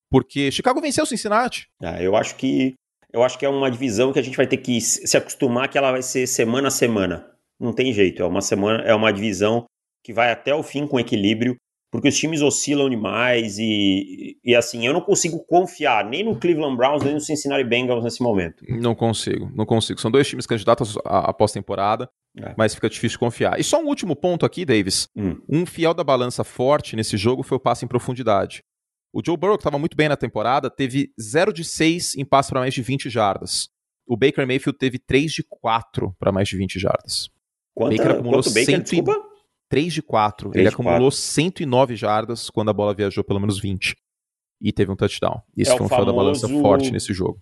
Porque Chicago venceu o Cincinnati. Ah, eu acho que. Eu acho que é uma divisão que a gente vai ter que se acostumar que ela vai ser semana a semana. Não tem jeito. É uma semana, é uma divisão que vai até o fim com equilíbrio, porque os times oscilam demais e, e assim, eu não consigo confiar nem no Cleveland Browns nem no Cincinnati Bengals nesse momento. Não consigo, não consigo. São dois times candidatos à, à pós-temporada, É. mas fica difícil confiar. E só um último ponto aqui, Davis. Hum. Um fiel da balança forte nesse jogo foi o passe em profundidade. O Joe Burrow, que estava muito bem na temporada, teve 0 de 6 em passe para mais de 20 jardas. O Baker Mayfield teve 3 de 4 para mais de 20 jardas. Quanta, Baker acumulou quanto Baker, 100 e- desculpa? 3 de 4. Três Ele de acumulou 109 jardas quando a bola viajou pelo menos 20. e teve um touchdown. Isso é foi um famoso... da balança forte nesse jogo.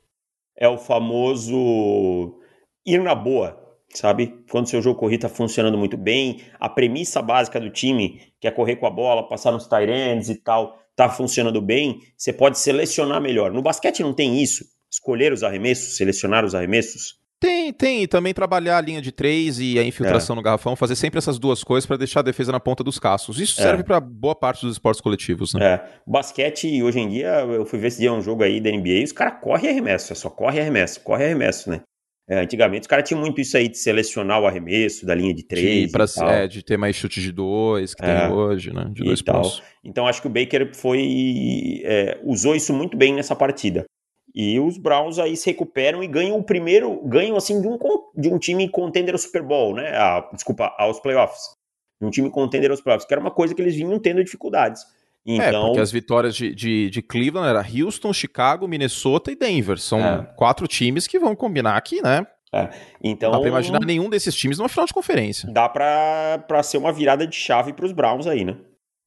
É o famoso ir na boa, sabe? Quando seu jogo corrido está funcionando muito bem, a premissa básica do time, que é correr com a bola, passar nos tight ends e tal, tá funcionando bem, você pode selecionar melhor. No basquete não tem isso. Escolher os arremessos, selecionar os arremessos. Tem, tem. E também trabalhar a linha de três e a infiltração é. no garrafão, fazer sempre essas duas coisas para deixar a defesa na ponta dos cascos. Isso é. serve para boa parte dos esportes coletivos, né? É. Basquete, hoje em dia, eu fui ver esse dia um jogo aí da NBA e os caras correm arremesso, é só corre arremesso, corre arremesso, né? É, antigamente os caras tinham muito isso aí de selecionar o arremesso da linha de três. De, pra, é, de ter mais chute de dois, que é, tem hoje, né? De dois pontos. Então acho que o Baker foi. É, usou isso muito bem nessa partida. E os Browns aí se recuperam e ganham o primeiro, ganham assim de um, de um time contender ao Super Bowl, né? A, desculpa, aos playoffs. De um time contender aos playoffs, que era uma coisa que eles vinham tendo dificuldades. Então... É, porque as vitórias de, de, de, Cleveland era Houston, Chicago, Minnesota e Denver. São é. quatro times que vão combinar aqui, né? É. Então, Não dá pra imaginar nenhum desses times numa final de conferência. Dá pra, pra ser uma virada de chave pros Browns aí, né?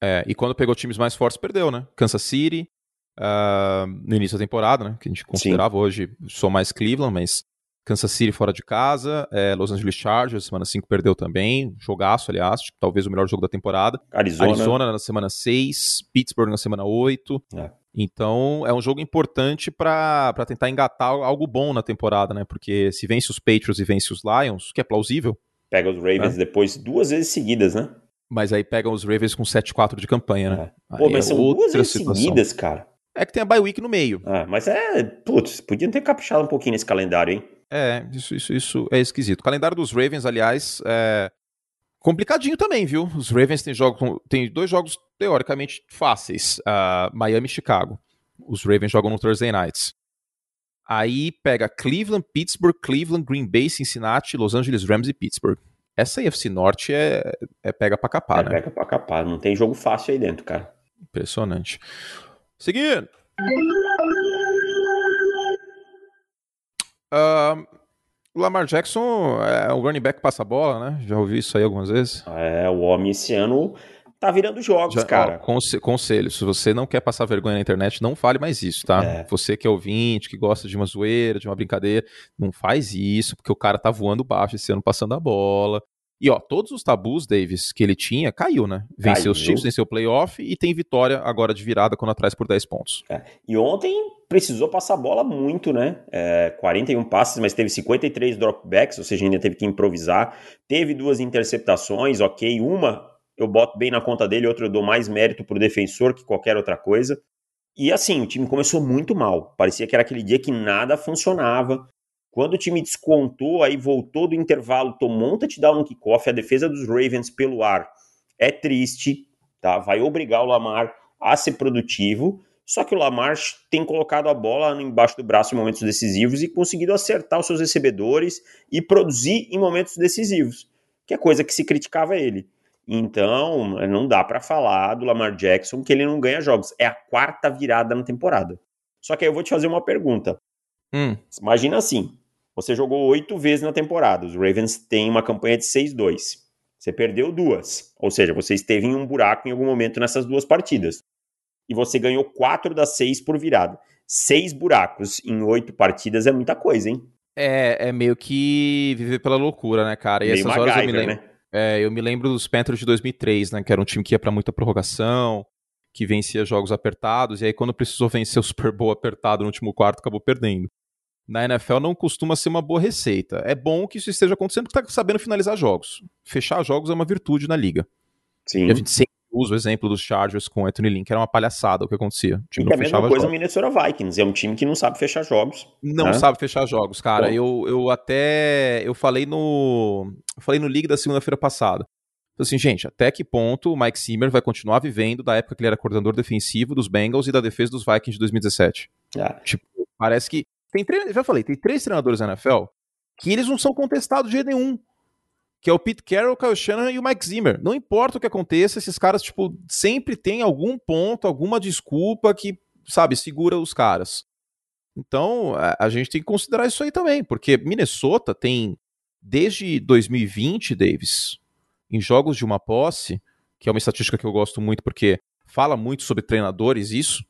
É, e quando pegou times mais fortes, perdeu, né? Kansas City, uh, no início da temporada, né? Que a gente considerava Sim. hoje, sou mais Cleveland, mas Kansas City fora de casa, é, Los Angeles Chargers, semana 5 perdeu também, jogaço, aliás, talvez o melhor jogo da temporada. Arizona, Arizona na semana 6, Pittsburgh na semana 8. É. Então é um jogo importante para tentar engatar algo bom na temporada, né? Porque se vence os Patriots e vence os Lions, que é plausível. Pega os Ravens é. depois duas vezes seguidas, né? Mas aí pegam os Ravens com 7-4 de campanha, né? É. Pô, mas é são duas vezes situação. seguidas, cara. É que tem a bye week no meio. Ah, mas é. Putz, podiam ter caprichado um pouquinho nesse calendário, hein? É, isso, isso, isso é esquisito. O calendário dos Ravens, aliás, é complicadinho também, viu? Os Ravens têm, jogos, têm dois jogos teoricamente fáceis: uh, Miami e Chicago. Os Ravens jogam no Thursday Nights. Aí pega Cleveland, Pittsburgh, Cleveland, Green Bay, Cincinnati, Los Angeles Rams e Pittsburgh. Essa IFC Norte é, é pega pra capar, é né? Pega pra capar, não tem jogo fácil aí dentro, cara. Impressionante. Seguindo. Uh, o Lamar Jackson é um running back que passa a bola, né? Já ouvi isso aí algumas vezes. É, o homem esse ano tá virando jogos, Já, cara. Ó, conselho, se você não quer passar vergonha na internet, não fale mais isso, tá? É. Você que é ouvinte, que gosta de uma zoeira, de uma brincadeira, não faz isso, porque o cara tá voando baixo esse ano passando a bola. E ó, todos os tabus, Davis, que ele tinha, caiu, né? Venceu os Chiefs, venceu o playoff e tem vitória agora de virada quando atrás por 10 pontos. É. E ontem precisou passar a bola muito, né? É, 41 passes, mas teve 53 dropbacks, ou seja, ainda teve que improvisar. Teve duas interceptações, ok. Uma eu boto bem na conta dele, outra eu dou mais mérito pro defensor que qualquer outra coisa. E assim, o time começou muito mal. Parecia que era aquele dia que nada funcionava. Quando o time descontou, aí voltou do intervalo, tomou um touchdown no kickoff, a defesa dos Ravens pelo ar é triste, tá? Vai obrigar o Lamar a ser produtivo. Só que o Lamar tem colocado a bola embaixo do braço em momentos decisivos e conseguido acertar os seus recebedores e produzir em momentos decisivos, que é coisa que se criticava ele. Então, não dá para falar do Lamar Jackson que ele não ganha jogos. É a quarta virada na temporada. Só que aí eu vou te fazer uma pergunta. Hum. Imagina assim: você jogou oito vezes na temporada. Os Ravens têm uma campanha de 6-2. Você perdeu duas. Ou seja, você esteve em um buraco em algum momento nessas duas partidas. E você ganhou quatro das seis por virada. Seis buracos em oito partidas é muita coisa, hein? É, é meio que viver pela loucura, né, cara? E meio essas MacGyver, horas eu me lembro. Né? É, eu me lembro dos Panthers de 2003, né? Que era um time que ia para muita prorrogação, que vencia jogos apertados, e aí quando precisou vencer o Super Bowl apertado no último quarto, acabou perdendo na NFL não costuma ser uma boa receita. É bom que isso esteja acontecendo porque está sabendo finalizar jogos. Fechar jogos é uma virtude na liga. Sim. E a gente sempre usa o exemplo dos Chargers com o Anthony Lynn, que era uma palhaçada o que acontecia. O time e não é a mesma coisa o Minnesota Vikings. É um time que não sabe fechar jogos. Não né? sabe fechar jogos, cara. Eu, eu até. Eu falei no. Eu falei no League da segunda-feira passada. Assim, gente, até que ponto o Mike Zimmer vai continuar vivendo da época que ele era coordenador defensivo dos Bengals e da defesa dos Vikings de 2017? É. Tipo, parece que tem já falei, tem três treinadores na NFL que eles não são contestados de jeito nenhum. Que é o Pete Carroll, o Kyle Shannon e o Mike Zimmer. Não importa o que aconteça, esses caras, tipo, sempre tem algum ponto, alguma desculpa que, sabe, segura os caras. Então, a, a gente tem que considerar isso aí também, porque Minnesota tem, desde 2020, Davis, em jogos de uma posse, que é uma estatística que eu gosto muito porque fala muito sobre treinadores, isso,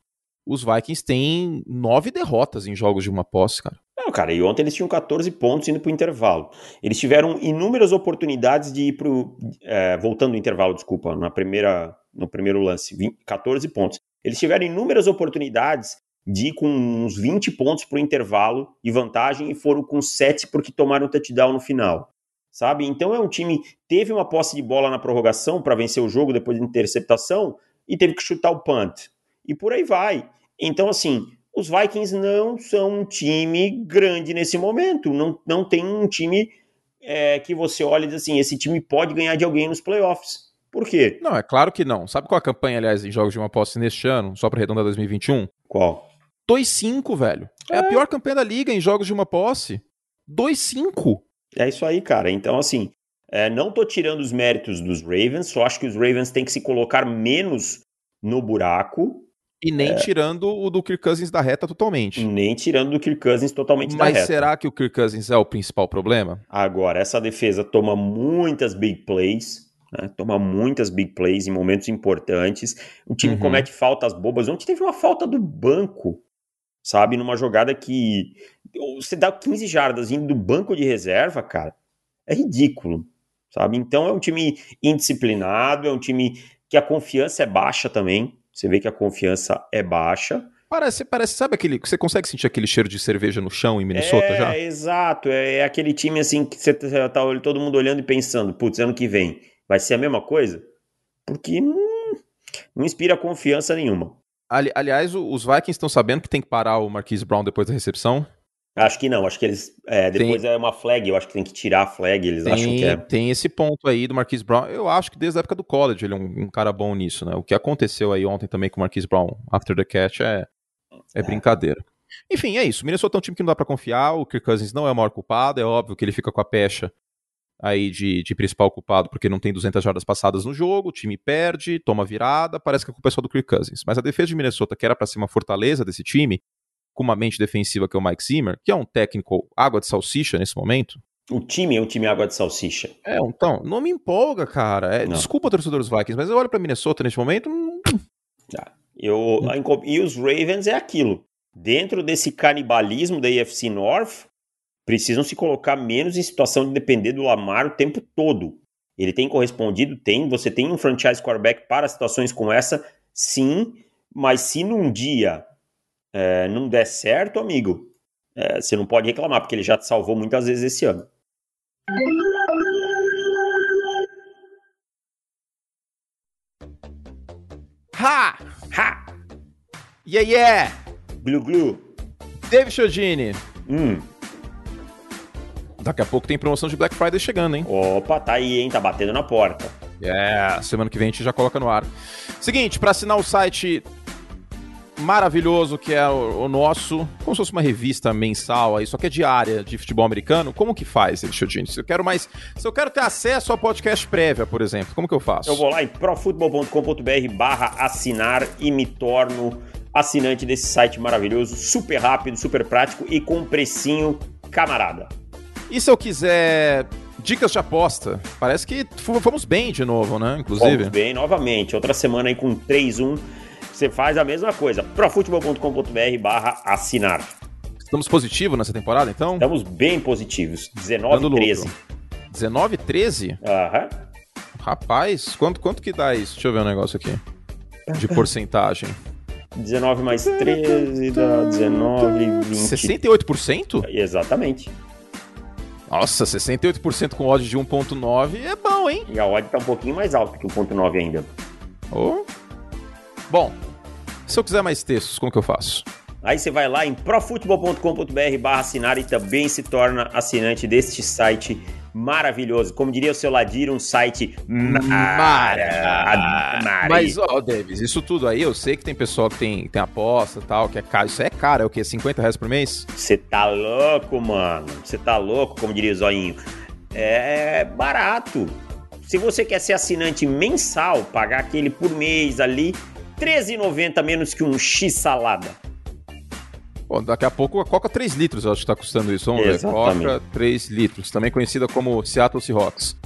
os Vikings têm nove derrotas em jogos de uma posse, cara. Não, cara, e ontem eles tinham 14 pontos indo pro intervalo. Eles tiveram inúmeras oportunidades de ir pro. É, voltando ao intervalo, desculpa, na primeira, no primeiro lance, 20, 14 pontos. Eles tiveram inúmeras oportunidades de ir com uns 20 pontos pro intervalo e vantagem e foram com 7 porque tomaram touchdown no final. Sabe? Então é um time teve uma posse de bola na prorrogação para vencer o jogo depois de interceptação e teve que chutar o punt. E por aí vai. Então, assim, os Vikings não são um time grande nesse momento. Não, não tem um time é, que você olha e diz assim: esse time pode ganhar de alguém nos playoffs. Por quê? Não, é claro que não. Sabe qual a campanha, aliás, em jogos de uma posse neste ano, só para arredondar 2021? Qual? 2-5, velho. É. é. a pior campanha da liga em jogos de uma posse. 2-5. É isso aí, cara. Então, assim, é, não tô tirando os méritos dos Ravens, só acho que os Ravens têm que se colocar menos no buraco e nem é. tirando o do Kirk Cousins da reta totalmente. Nem tirando do Kirk Cousins totalmente Mas da reta. Mas será que o Kirk Cousins é o principal problema? Agora, essa defesa toma muitas big plays, né? toma muitas big plays em momentos importantes. O time uhum. comete faltas bobas. Ontem teve uma falta do banco, sabe? Numa jogada que você dá 15 jardas indo do banco de reserva, cara. É ridículo, sabe? Então é um time indisciplinado, é um time que a confiança é baixa também. Você vê que a confiança é baixa. Parece, parece, sabe aquele. Você consegue sentir aquele cheiro de cerveja no chão em Minnesota é, já? Exato. É, é, aquele time assim que você tá, tá todo mundo olhando e pensando, putz, ano que vem vai ser a mesma coisa? Porque hum, não inspira confiança nenhuma. Ali, aliás, os Vikings estão sabendo que tem que parar o Marquise Brown depois da recepção? Acho que não, acho que eles. É, depois tem, é uma flag, eu acho que tem que tirar a flag, eles tem, acham que é. Tem esse ponto aí do Marquise Brown. Eu acho que desde a época do college ele é um, um, cara bom nisso, né? O que aconteceu aí ontem também com o Marquise Brown after the catch é, é, é. brincadeira. Enfim, é isso. O Minnesota é um time que não dá para confiar. O Kirk Cousins não é o maior culpado. É óbvio que ele fica com a pecha aí de, de principal culpado porque não tem 200 jardas passadas no jogo. O time perde, toma virada. Parece que a culpa é só do Kirk Cousins. Mas a defesa de Minnesota, que era para ser uma fortaleza desse time, com uma mente defensiva que é o Mike Zimmer, que é um técnico água de salsicha nesse momento. O time é um time água de salsicha. É, então, não me empolga, cara. É, desculpa, torcedores Vikings, mas eu olho para Minnesota nesse momento. Hum... Ah, eu, e os Ravens é aquilo. Dentro desse canibalismo da AFC North, precisam se colocar menos em situação de depender do Lamar o tempo todo. Ele tem correspondido? Tem. Você tem um franchise quarterback para situações como essa? Sim. Mas se num dia é, não der certo, amigo, é, você não pode reclamar, porque ele já te salvou muitas vezes esse ano. Ha! Ha! Yeah, yeah! Glu glu. David Chodini. Hum. Daqui a pouco tem promoção de Black Friday chegando, hein? Opa, tá aí, hein? Tá batendo na porta. É, semana que vem a gente já coloca no ar. Seguinte, para assinar o site maravilhoso que é o, o, nosso, como se fosse uma revista mensal aí, só que é diária de futebol americano, como que faz, Elixodini? Se eu quero mais, se eu quero ter acesso ao podcast prévia, por exemplo, como que eu faço? Eu vou lá em profutbol.com.br barra assinar e me torno assinante desse site maravilhoso, super rápido, super prático e com um precinho camarada. E se eu quiser dicas de aposta? Parece que fomos bem de novo, né? Inclusive. Fomos bem novamente. Outra semana aí com 3-1 você faz a mesma coisa. profutebol.com.br barra assinar. Estamos positivos nessa temporada, então? Estamos bem positivos. 19 e 13. 19 e 13? Aham. Rapaz, quanto, quanto que dá isso? Deixa eu ver um negócio aqui. De porcentagem. 19 mais 13 dá 19, 20. 68%? Exatamente. Nossa, 68% com odd de 1.9 é bom, hein? E a odd tá um pouquinho mais alta que 1.9 ainda. Oh. Bom, se eu quiser mais textos, como que eu faço? Aí você vai lá em profutebol.com.br barra assinar e também se torna assinante deste site maravilhoso. Como diria o seu Ladir, um site mara. Mas, ó, Davis, isso tudo aí, eu sei que tem pessoal que tem, tem aposta e tal, que é caro. Isso é caro, é o quê? 50 reais por mês? Você tá louco, mano. Você tá louco, como diria o Zoinho. É barato. Se você quer ser assinante mensal, pagar aquele por mês ali, 13,90 menos que um X salada. Bom, daqui a pouco a Coca 3 litros, eu acho que está custando isso. Vamos Exatamente. ver. Coca 3 litros, também conhecida como Seattle Seahawks.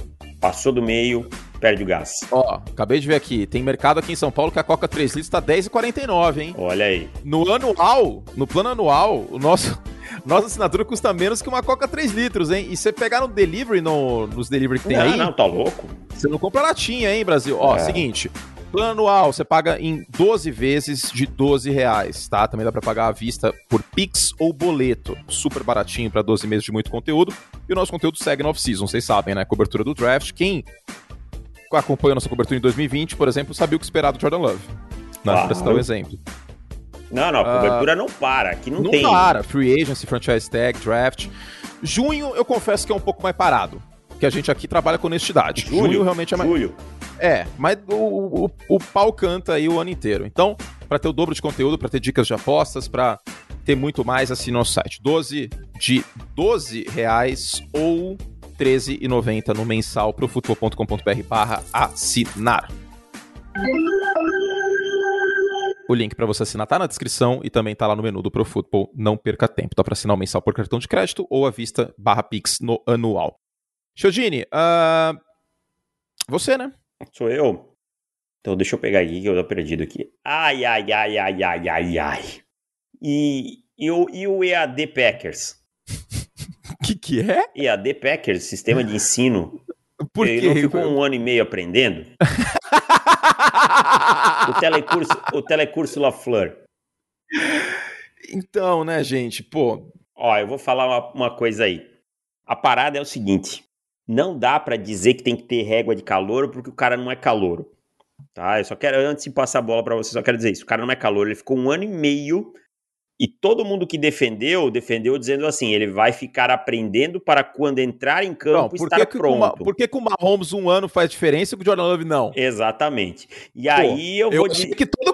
Passou do meio, perde o gás. Ó, acabei de ver aqui, tem mercado aqui em São Paulo que a Coca 3 litros tá 10,49, hein? Olha aí. No anual, no plano anual, o nosso (laughs) nossa assinatura custa menos que uma Coca 3 litros, hein? E você pegar no delivery, no, nos delivery que tem não, aí. Não, tá louco. Você não compra latinha, hein, Brasil? Ó, é. seguinte. Plano anual, você paga em 12 vezes de 12 reais, tá? Também dá para pagar à vista por Pix ou boleto. Super baratinho para 12 meses de muito conteúdo. E o nosso conteúdo segue no off-season, vocês sabem, né? Cobertura do draft. Quem acompanhou nossa cobertura em 2020, por exemplo, sabia o que esperar do Jordan Love. Né? Claro. Pra citar um exemplo. Não, não, a cobertura uh, não para, aqui não, não tem. Não para, free agency, franchise tag, draft. Junho, eu confesso que é um pouco mais parado, que a gente aqui trabalha com honestidade. Julho, Junho realmente é mais... Julho. É, mas o, o, o pau canta aí o ano inteiro. Então, para ter o dobro de conteúdo, para ter dicas de apostas, para ter muito mais, assine nosso site. 12 de 12 reais ou 13,90 no mensal pro futebol.com.br assinar. O link para você assinar tá na descrição e também tá lá no menu do Pro Football. Não perca tempo. Dá para assinar o mensal por cartão de crédito ou à vista barra Pix no anual. Chodini, uh... você, né? Sou eu. Então deixa eu pegar aqui que eu tô perdido aqui. Ai, ai, ai, ai, ai, ai, ai. E, e, o, e o EAD Packers? O (laughs) que, que é? EAD Packers, sistema de ensino. (laughs) Por quê? Ele não ficou um ano e meio aprendendo? (laughs) o telecurso, o telecurso Lafleur. Então, né, gente, pô. Ó, eu vou falar uma, uma coisa aí. A parada é o seguinte: não dá para dizer que tem que ter régua de calor porque o cara não é calouro. Tá? Eu só quero, antes de passar a bola para você, só quero dizer isso. O cara não é calor, ele ficou um ano e meio e todo mundo que defendeu, defendeu dizendo assim: ele vai ficar aprendendo para quando entrar em campo não, estar pronto. Uma, por que, que o Mahomes um ano faz diferença e o Jordan Love não? Exatamente. E Pô, aí eu vou dizer. que todo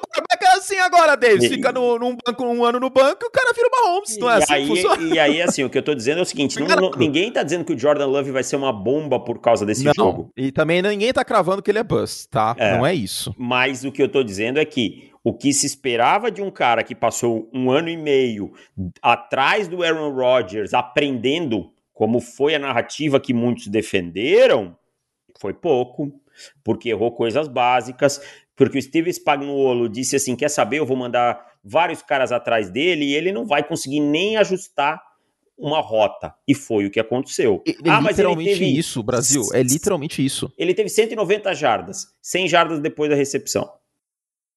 assim agora, Davis. E... Fica no, num banco um ano no banco e o cara vira o Mahomes. Não é assim aí, E aí, assim, o que eu tô dizendo é o seguinte: não, não, ninguém tá dizendo que o Jordan Love vai ser uma bomba por causa desse não, jogo. E também ninguém tá cravando que ele é bust, tá? É, não é isso. Mas o que eu tô dizendo é que o que se esperava de um cara que passou um ano e meio atrás do Aaron Rodgers, aprendendo como foi a narrativa que muitos defenderam, foi pouco, porque errou coisas básicas, porque o Steve Spagnuolo disse assim, quer saber, eu vou mandar vários caras atrás dele e ele não vai conseguir nem ajustar uma rota. E foi o que aconteceu. É, ah, mas literalmente ele teve... isso, Brasil. É literalmente isso. Ele teve 190 jardas, 100 jardas depois da recepção.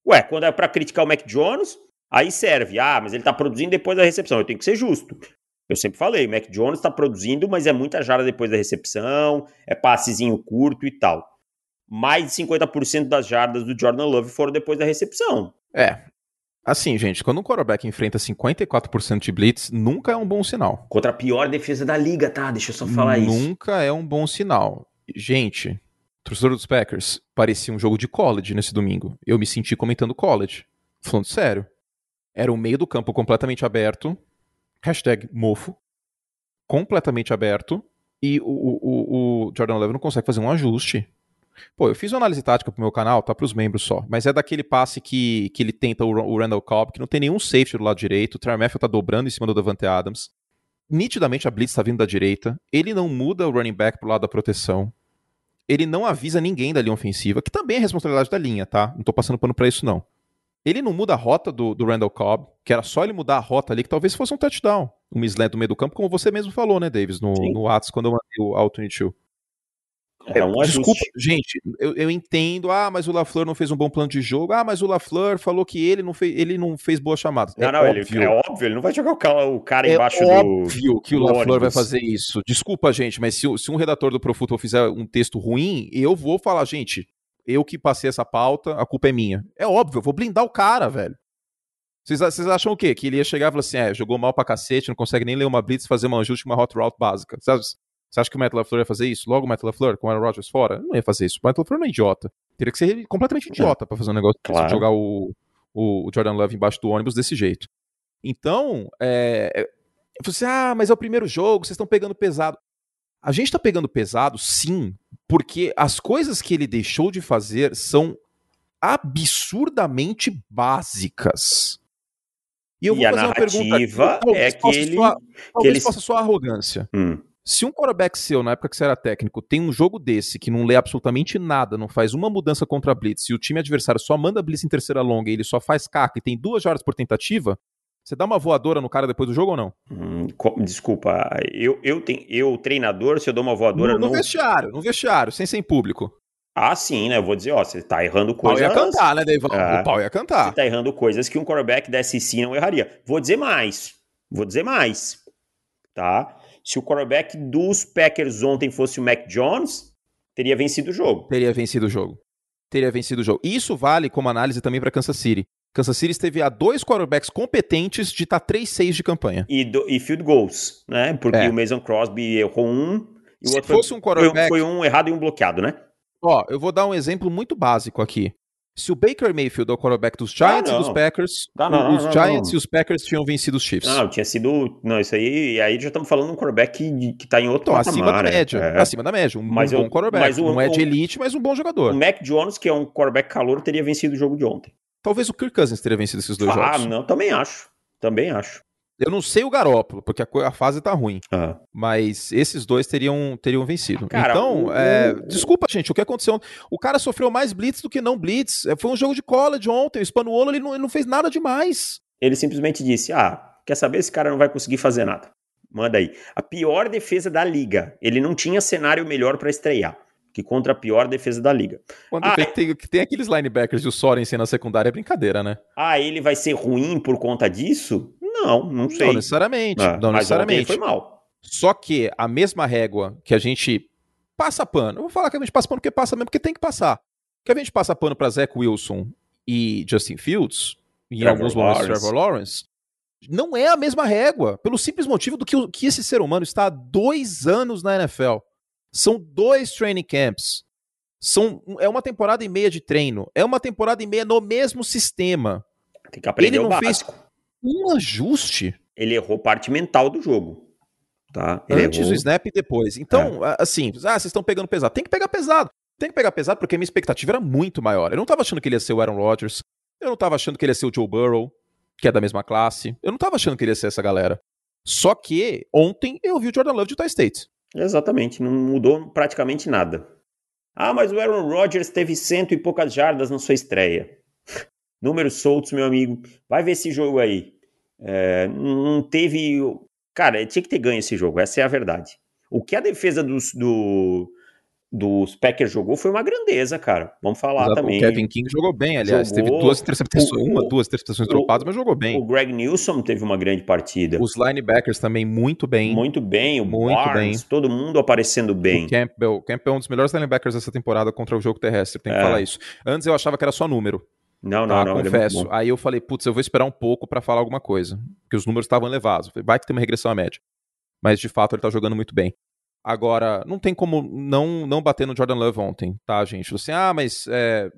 Ué, quando é para criticar o Mac Jones, aí serve. Ah, mas ele tá produzindo depois da recepção. Eu tenho que ser justo. Eu sempre falei, o Mac Jones está produzindo, mas é muita jarda depois da recepção, é passezinho curto e tal. Mais de 50% das jardas do Jordan Love foram depois da recepção. É. Assim, gente, quando um quarterback enfrenta 54% de blitz, nunca é um bom sinal. Contra a pior defesa da liga, tá? Deixa eu só falar nunca isso. Nunca é um bom sinal. Gente, torcedor dos Packers, parecia um jogo de college nesse domingo. Eu me senti comentando college. Falando sério. Era o meio do campo completamente aberto. Hashtag mofo. Completamente aberto. E o, o, o Jordan Love não consegue fazer um ajuste. Pô, eu fiz uma análise tática pro meu canal, tá pros membros só. Mas é daquele passe que, que ele tenta o, o Randall Cobb, que não tem nenhum safety do lado direito. O Trey Matthew tá dobrando em cima do Davante Adams. Nitidamente a blitz tá vindo da direita. Ele não muda o running back pro lado da proteção ele não avisa ninguém da linha ofensiva, que também é responsabilidade da linha, tá? Não tô passando pano pra isso, não. Ele não muda a rota do, do Randall Cobb, que era só ele mudar a rota ali, que talvez fosse um touchdown. Um slant do meio do campo, como você mesmo falou, né, Davis, no, no Atos, quando eu mandei o Auto 22. É um Desculpa, gente, eu, eu, entendo. Ah, mas o LaFleur não fez um bom plano de jogo. Ah, mas o LaFleur falou que ele não fez, ele não fez boas chamadas. Não, é não, óbvio. Ele, é óbvio, ele não vai jogar o cara, embaixo é do. É óbvio que o LaFleur vai fazer isso. Desculpa, gente, mas se, se um redator do Pro Football fizer um texto ruim, eu vou falar, gente, eu que passei essa pauta, a culpa é minha. É óbvio, eu vou blindar o cara, velho. Vocês, vocês acham o quê? Que ele ia chegar e falar assim: é, jogou mal pra cacete, não consegue nem ler uma blitz fazer uma ajuste, uma hot route básica. Sabe? Você acha que o Matt LaFleur ia fazer isso? Logo o Matt LaFleur, com o Aaron Rodgers fora? Não ia fazer isso. O Matt LaFleur não é idiota. Teria que ser completamente idiota para fazer um negócio claro. de jogar o, o, Jordan Love embaixo do ônibus desse jeito. Então, é, é, eu falei assim, ah, mas é o primeiro jogo, vocês estão pegando pesado. A gente está pegando pesado, sim, porque as coisas que ele deixou de fazer são absurdamente básicas. E eu vou e fazer uma pergunta. Talvez é que ele, soar, talvez ele... possa soar arrogância. Hum. Se um quarterback seu, na época que você era técnico, tem um jogo desse que não lê absolutamente nada, não faz uma mudança contra a blitz, e o time adversário só manda blitz em terceira longa e ele só faz caca e tem duas jardas por tentativa, você dá uma voadora no cara depois do jogo ou não? Hum, desculpa, eu, eu, tenho, eu, treinador, se eu dou uma voadora no, no, no vestiário, no vestiário, sem ser em público. Ah, sim, né? Eu vou dizer, ó, você tá errando coisas. O pau ia cantar, né, Deivão? É, o pau ia cantar. Você tá errando coisas que um quarterback da SEC não erraria. Vou dizer mais. Vou dizer mais. Tá? Se o quarterback dos Packers ontem fosse o Mac Jones, teria vencido o jogo. Teria vencido o jogo. Teria vencido o jogo. Isso vale como análise também para Kansas City. Kansas City esteve a dois quarterbacks competentes de estar tá 3-6 de campanha. E, do, e field goals, né? Porque é. o Mason Crosby errou um e o Se outro fosse um quarterback... foi, foi um errado e um bloqueado, né? Ó, eu vou dar um exemplo muito básico aqui. Se o Baker Mayfield é o quarterback dos Giants ah, e dos Packers, ah, não, os não, Giants não, e os Packers tinham vencido os Chiefs. Não, tinha sido. Não, isso aí. E aí já estamos falando de um quarterback que, que tá em outro então, acima da média. É. Acima da média. Um, mas um bom quarterback. Mas o, não é de elite, mas um bom jogador. O Mac Jones, que é um quarterback calor, teria vencido o jogo de ontem. Talvez o Kirk Cousins teria vencido esses dois ah, jogos. Ah, não, também acho. Também acho. Eu não sei o Garópolo, porque a, a fase tá ruim. Uhum. Mas esses dois teriam, teriam vencido. Cara, então, o... é, desculpa, gente, o que aconteceu? O cara sofreu mais blitz do que não blitz. É, foi um jogo de college ontem. O Spanuolo ele não, ele não fez nada demais. Ele simplesmente disse: Ah, quer saber? Esse cara não vai conseguir fazer nada. Manda aí. A pior defesa da liga. Ele não tinha cenário melhor para estrear que contra a pior defesa da liga. Quando ah, tem, tem, aqueles linebackers e o Sorensen na secundária, é brincadeira, né? Ah, ele vai ser ruim por conta disso? Não, não sei. Não necessariamente. Ah, não necessariamente. foi mal. Só que a mesma régua que a gente passa pano, eu vou falar que a gente passa pano porque passa mesmo, porque tem que passar. Que a gente passa pano para Zach Wilson e Justin Fields, e em alguns momentos Trevor Lawrence, não é a mesma régua, pelo simples motivo do que, que esse ser humano está há dois anos na NFL. São dois training camps. São, é uma temporada e meia de treino. É uma temporada e meia no mesmo sistema. Tem que aprender Ele não o básico. fez um ajuste. Ele errou parte mental do jogo. Tá? Ele Antes errou... do snap e depois. Então, é. assim, ah, vocês estão pegando pesado. Tem que pegar pesado. Tem que pegar pesado porque a minha expectativa era muito maior. Eu não tava achando que ele ia ser o Aaron Rodgers. Eu não tava achando que ele ia ser o Joe Burrow, que é da mesma classe. Eu não tava achando que ele ia ser essa galera. Só que ontem eu vi o Jordan Love de Utah State. Exatamente, não mudou praticamente nada. Ah, mas o Aaron Rodgers teve cento e poucas jardas na sua estreia. Números soltos, meu amigo. Vai ver esse jogo aí. É, não teve. Cara, tinha que ter ganho esse jogo, essa é a verdade. O que a defesa dos, do, dos Packers jogou foi uma grandeza, cara. Vamos falar Exato, também. O Kevin King jogou bem, aliás. Jogou, teve duas interceptações, uma, duas interceptações dropadas, mas jogou bem. O Greg Nilsson teve uma grande partida. Os linebackers também muito bem. Muito bem. O muito Barnes, bem. todo mundo aparecendo bem. O Campbell, Campbell é um dos melhores linebackers dessa temporada contra o jogo terrestre, tem que é. falar isso. Antes eu achava que era só número. Não, não, tá, não. É confesso. É Aí eu falei, putz, eu vou esperar um pouco para falar alguma coisa. Porque os números estavam elevados. Vai que tem uma regressão à média. Mas de fato ele tá jogando muito bem. Agora, não tem como não, não bater no Jordan Love ontem, tá, gente? Assim, ah, mas é,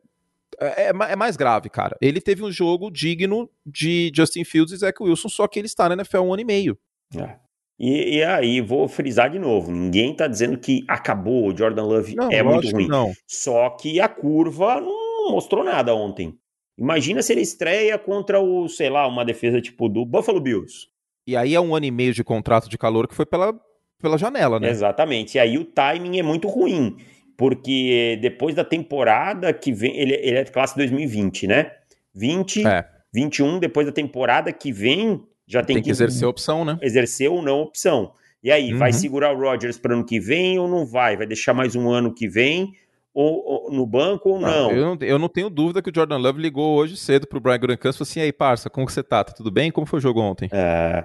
é, é, mais grave, cara. Ele teve um jogo digno de Justin Fields e Zach Wilson, só que ele está na NFL um ano e meio. É. E, e, aí, vou frisar de novo: ninguém tá dizendo que acabou, o Jordan Love não, é muito ruim. Não. Só que a curva não mostrou nada ontem. Imagina se ele estreia contra o, sei lá, uma defesa tipo do Buffalo Bills. E aí é um ano e meio de contrato de calor que foi pela, pela janela, né? Exatamente. E aí o timing é muito ruim. Porque depois da temporada que vem. Ele, ele é classe 2020, né? 20, é. 21, depois da temporada que vem, já tem, tem que, que exercer a opção, né? Exercer ou não opção. E aí, uhum. vai segurar o Rodgers para ano que vem ou não vai? Vai deixar mais um ano que vem? Ou, ou no banco ou não. eu não. Eu não tenho dúvida que o Jordan Love ligou hoje cedo pro Brian Gutekunst e falou assim, aí, parça, como que você tá? Tá tudo bem? Como foi o jogo ontem? É,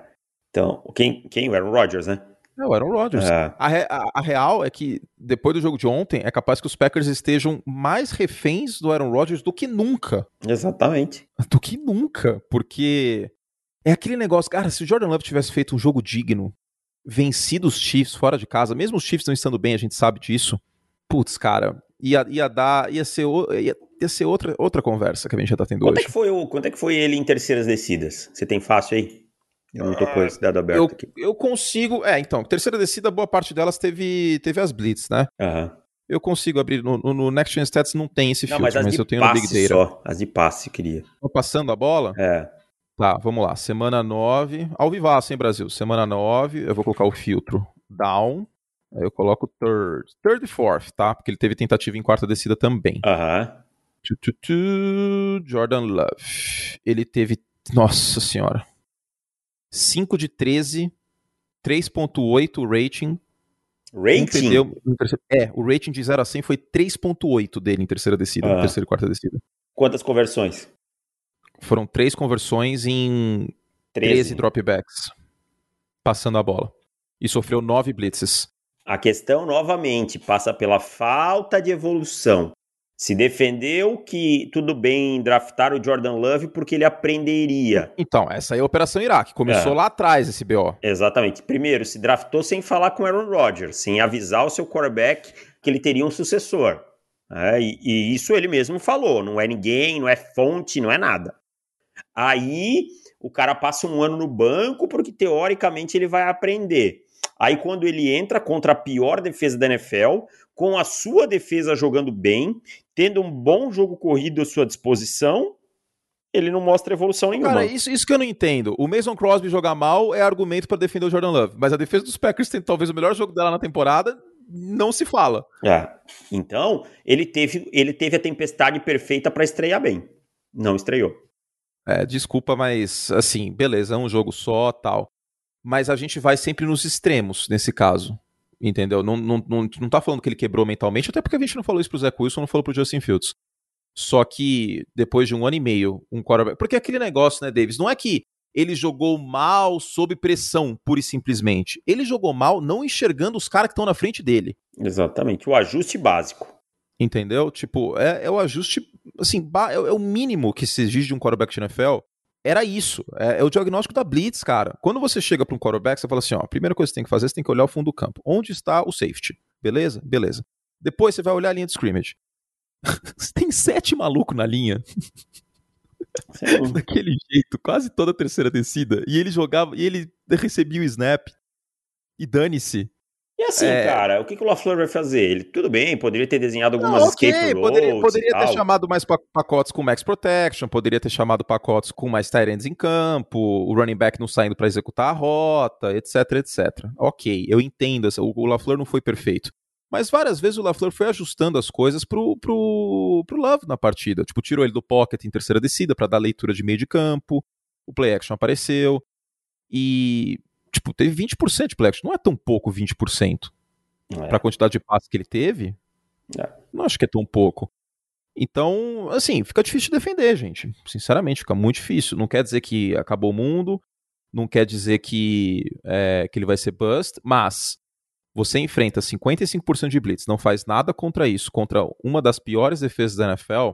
então, quem, quem? O Aaron Rodgers, né? É, o Aaron Rodgers. É. A, a, a, real é que, depois do jogo de ontem, é capaz que os Packers estejam mais reféns do Aaron Rodgers do que nunca. Exatamente. (laughs) Do que nunca, porque é aquele negócio, cara, se o Jordan Love tivesse feito um jogo digno, vencido os Chiefs fora de casa, mesmo os Chiefs não estando bem, a gente sabe disso, putz, cara, ia, ia dar, ia ser, ia, ia ser outra, outra conversa que a gente já tá tendo quanto hoje. É que foi o, quanto é que foi ele em terceiras descidas? Você tem fácil aí? Eu não tô com esse dado aberto eu, aqui. Eu consigo, é, então, terceira descida, boa parte delas teve, teve as blitz, né? Aham. Uhum. Eu consigo abrir. No, no Next Gen Stats não tem esse não, filtro, mas, mas eu tenho no Big Data. Só, as de passe, queria. Tô passando a bola? É. Tá, vamos lá. Semana 9. Ao vivaço, hein, Brasil? Semana 9, eu vou colocar o filtro down. Aí eu coloco third. Third e fourth, tá? Porque ele teve tentativa em quarta descida também. Aham. Tu, tu, tu, Jordan Love. Ele teve. Nossa senhora. 5 de 13, 3.8 rating. Um Rating? terceiro- É, o rating de 0 a 100 foi 3.8 dele em terceira descida, Ah. em terceira e quarta descida. Quantas conversões? Foram três conversões em 13, 13. dropbacks. Passando a bola. E sofreu 9 blitzes. A questão, novamente, passa pela falta de evolução. Se defendeu que tudo bem draftar o Jordan Love porque ele aprenderia. Então, essa aí é a Operação Iraque. Começou É. lá atrás esse BO. Exatamente. Primeiro, se draftou sem falar com Aaron Rodgers, sem avisar o seu quarterback que ele teria um sucessor. É, e, e isso ele mesmo falou. Não é ninguém, não é fonte, não é nada. Aí o cara passa um ano no banco porque teoricamente ele vai aprender. Aí quando ele entra contra a pior defesa da NFL, com a sua defesa jogando bem, tendo um bom jogo corrido à sua disposição, ele não mostra evolução nenhuma. Cara, isso, isso que eu não entendo. O Mason Crosby jogar mal é argumento pra defender o Jordan Love. Mas a defesa dos Packers tem talvez o melhor jogo dela na temporada. Não se fala. É. Então, ele teve, ele teve a tempestade perfeita para estrear bem. Não estreou. É, desculpa, mas assim, beleza, é um jogo só, tal. Mas a gente vai sempre nos extremos nesse caso. Entendeu? Não, não, não, não tá falando que ele quebrou mentalmente, até porque a gente não falou isso pro Zach Wilson, não falou pro Justin Fields. Só que depois de um ano e meio, um quarterback. Porque aquele negócio, né, Davis? Não é que ele jogou mal sob pressão, pura e simplesmente. Ele jogou mal não enxergando os caras que estão na frente dele. Exatamente. O ajuste básico. Entendeu? Tipo, é, é o ajuste, assim, é, é o mínimo que se exige de um quarterback de NFL. Era isso. É, é o diagnóstico da Blitz, cara. Quando você chega para um quarterback, você fala assim: ó, a primeira coisa que você tem que fazer, você tem que olhar o fundo do campo. Onde está o safety? Beleza? Beleza. Depois você vai olhar a linha de scrimmage. (laughs) Você tem sete malucos na linha, (laughs) daquele jeito, quase toda a terceira descida. E ele jogava, e ele recebia o snap. E dane-se. E assim, É. cara, o que, que o LaFleur vai fazer? Ele, tudo bem, poderia ter desenhado algumas Não, ok, escape routes poderia, poderia ter chamado mais pa- pacotes com max protection, poderia ter chamado pacotes com mais tight ends em campo, o running back não saindo para executar a rota, etc, etc. Ok, eu entendo, o LaFleur não foi perfeito. Mas várias vezes o LaFleur foi ajustando as coisas pro, pro, pro Love na partida. Tipo, tirou ele do pocket em terceira descida para dar leitura de meio de campo, o play action apareceu, e, tipo, teve 20% de play action. Não é tão pouco 20% É. para a quantidade de passes que ele teve, É. não acho que é tão pouco. Então, assim, fica difícil de defender, gente. Sinceramente, fica muito difícil. Não quer dizer que acabou o mundo, não quer dizer que, é, que ele vai ser bust, mas você enfrenta 55% de blitz, não faz nada contra isso, contra uma das piores defesas da NFL,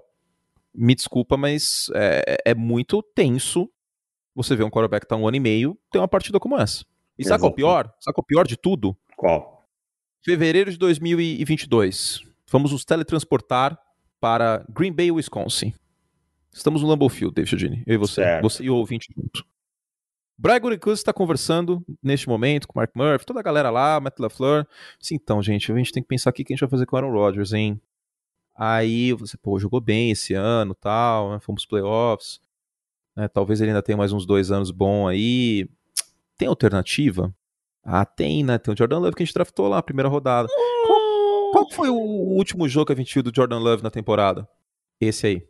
me desculpa, mas é, é muito tenso você ver um quarterback que tá um ano e meio ter uma partida como essa. E sabe qual é o pior? Sabe qual é o pior de tudo? Qual? Fevereiro de 2022. Vamos nos teletransportar para Green Bay, Wisconsin. Estamos no Lambeau Field, David Chiodini. Eu e você. Certo. Você e o ouvinte junto. Brian Gutekunst está conversando neste momento com o Mark Murphy, toda a galera lá, Matt LaFleur. Sim, então, gente, a gente tem que pensar aqui o que a gente vai fazer com o Aaron Rodgers, hein? Aí você, pô, jogou bem esse ano tal, né? fomos playoffs. Né, Talvez ele ainda tenha mais uns dois anos bom aí. Tem alternativa? Ah, tem, né? Tem o Jordan Love que a gente draftou lá, primeira rodada. Qual, qual foi o último jogo que a gente viu do Jordan Love na temporada? Esse aí.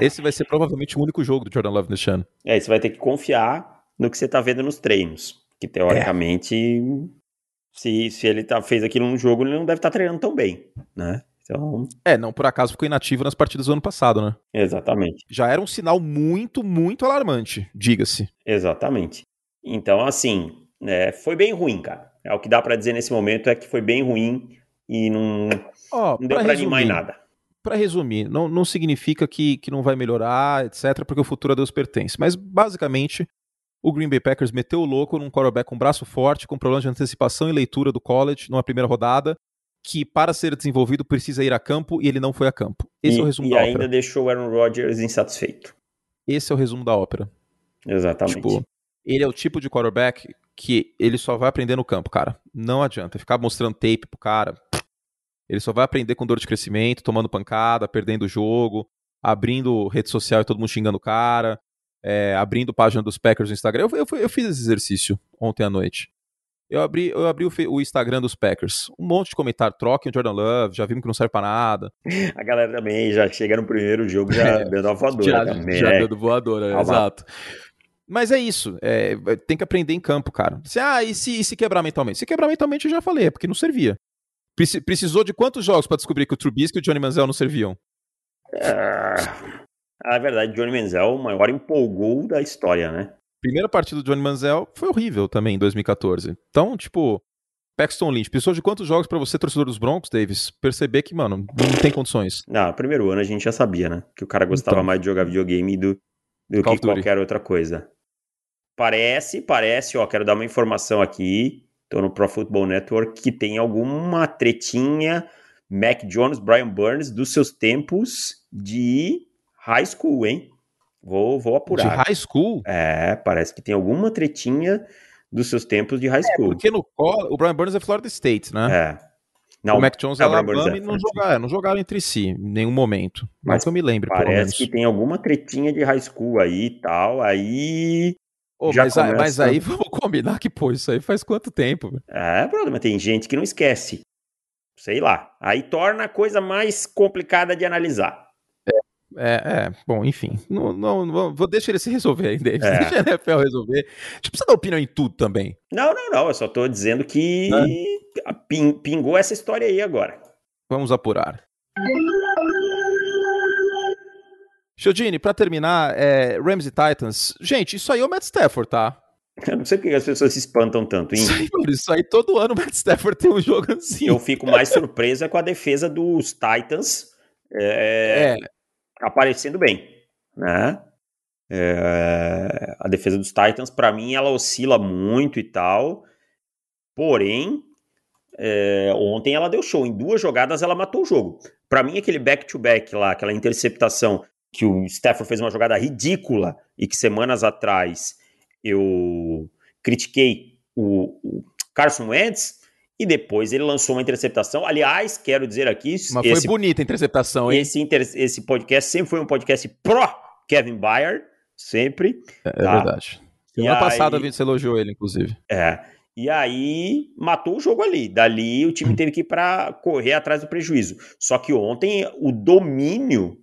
Esse vai ser provavelmente o único jogo do Jordan Love neste ano. É, você vai ter que confiar no que você tá vendo nos treinos. Que teoricamente, se, se ele tá, fez aquilo num jogo, ele não deve estar treinando tão bem, né? Então, É, não por acaso ficou inativo nas partidas do ano passado, né? exatamente. Já era um sinal muito, muito alarmante, diga-se. Exatamente. Então, assim, é, foi bem ruim, cara. É o que dá pra dizer nesse momento é que foi bem ruim e não, Ó, não deu pra pra animar em nada. Pra resumir, não, não significa que, que não vai melhorar, etc, porque o futuro a Deus pertence. Mas, basicamente, o Green Bay Packers meteu o louco num quarterback com braço forte, com problema de antecipação e leitura do college numa primeira rodada, que para ser desenvolvido precisa ir a campo e ele não foi a campo. Esse e, é o resumo e da ainda ópera. deixou o Aaron Rodgers insatisfeito. Esse é o resumo da ópera. Exatamente. Tipo, ele é o tipo de quarterback que ele só vai aprender no campo, cara. Não adianta ficar mostrando tape pro cara. Ele só vai aprender com dor de crescimento, tomando pancada, perdendo o jogo, abrindo rede social e todo mundo xingando o cara, é, abrindo página dos Packers no Instagram. Eu, eu, eu fiz esse exercício ontem à noite. Eu abri, eu abri o, o, Instagram dos Packers. Um monte de comentário, troquem o Jordan Love, já vimos que não serve pra nada. (laughs) A galera também já chega no primeiro jogo já (laughs) é, dando uma voadora. Já, também, já né? dando voadora, é, exato. Mas é isso, é, tem que aprender em campo, cara. Se, ah, e se, e se quebrar mentalmente? Se quebrar mentalmente eu já falei, é porque não servia. Precisou de quantos jogos para descobrir que o Trubisky e o Johnny Manziel não serviam? É, a verdade, Johnny Manziel, o maior empolgou da história, né? Primeira partida do Johnny Manziel foi horrível também em 2014. Então, tipo, Paxton Lynch, precisou de quantos jogos para você, torcedor dos Broncos, Davis, perceber que, mano, não tem condições? Não, primeiro ano a gente já sabia, né? Que o cara gostava então, mais de jogar videogame do, do que qualquer outra coisa. Parece, parece, ó, quero dar uma informação aqui, tô no Pro Football Network, que tem alguma tretinha Mac Jones, Brian Burns, dos seus tempos de high school, hein? Vou, vou apurar. De high school? É, parece que tem alguma tretinha dos seus tempos de high é, school. É, porque no o Brian Burns é Florida State, né? É. Não, o Mac Jones é Alabama e não jogaram, não jogaram entre si em nenhum momento. Mas que eu me lembro, Parece que tem alguma tretinha de high school aí e tal, aí Oh, mas, começa... mas, aí (laughs) vamos combinar que, pô, isso aí faz quanto tempo? É, problema, tem gente que não esquece. Sei lá. Aí torna a coisa mais complicada de analisar. É, é, bom, enfim. Não, não, não, vou deixar ele se resolver aí, Davis. É. (laughs) Deixa a NFL resolver. A gente precisa dar opinião em tudo também. Não, não, não. Eu só tô dizendo que é. pingou essa história aí agora. Vamos apurar. Chodini, pra terminar, é, Rams e Titans. Gente, isso aí é o Matt Stafford, tá? (laughs) Eu não sei porque as pessoas se espantam tanto. Hein? Isso aí, isso aí todo ano o Matt Stafford tem um jogo assim. Eu fico mais surpreso com a defesa dos Titans é, é. Aparecendo bem, né? É, a defesa dos Titans, para mim, ela oscila muito e tal. Porém, é, ontem ela deu show. Em duas jogadas ela matou o jogo. Para mim, aquele back-to-back -back lá, aquela interceptação que o Stafford fez uma jogada ridícula e que semanas atrás eu critiquei o, o Carson Wentz e depois ele lançou uma interceptação. Aliás, quero dizer aqui. Mas esse, foi bonita a interceptação, hein? Esse, inter, esse podcast sempre foi um podcast pró Kevin Byard, sempre. É, é tá? é verdade. Semana passada você elogiou ele, inclusive. É. E aí matou o jogo ali. Dali o time teve que ir para correr atrás do prejuízo. Só que ontem o domínio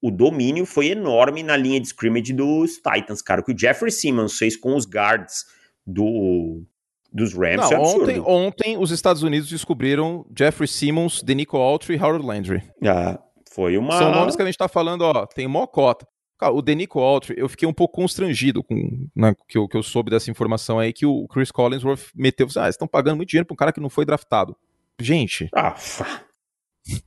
o domínio foi enorme na linha de scrimmage dos Titans, cara. O que o Jeffrey Simmons fez com os guards do, dos Rams Não, é ontem, ontem os Estados Unidos descobriram Jeffrey Simmons, Denico Autry e Howard Landry. Ah, foi uma... São nomes que a gente tá falando, ó, tem mó cota. Cara, o Denico Autry, eu fiquei um pouco constrangido com né, que, eu, que eu soube dessa informação aí, que o Chris Collinsworth meteu, ah, vocês estão pagando muito dinheiro pra um cara que não foi draftado. Gente... Ah,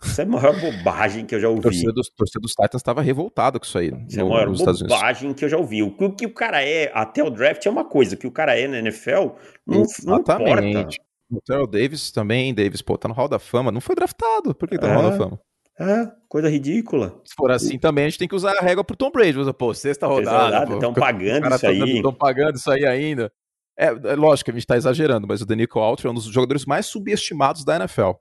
isso é a maior bobagem que eu já ouvi. O torcedor dos, dos Titans estava revoltado com isso aí. Isso no, é a maior bobagem que eu já ouvi. O que, o que, o cara é até o draft é uma coisa, o que o cara é na NFL não, não importa. O Terrell Davis também, Davis, pô, tá no Hall da Fama. Não foi draftado. Por que tá no Hall da é. Fama? É, coisa ridícula. Se for assim também, a gente tem que usar a régua pro Tom Brady. Pô, sexta rodada. Estão pagando isso aí. Estão pagando isso aí ainda. É, é, lógico que a gente tá exagerando, mas o Danico Altry é um dos jogadores mais subestimados da NFL.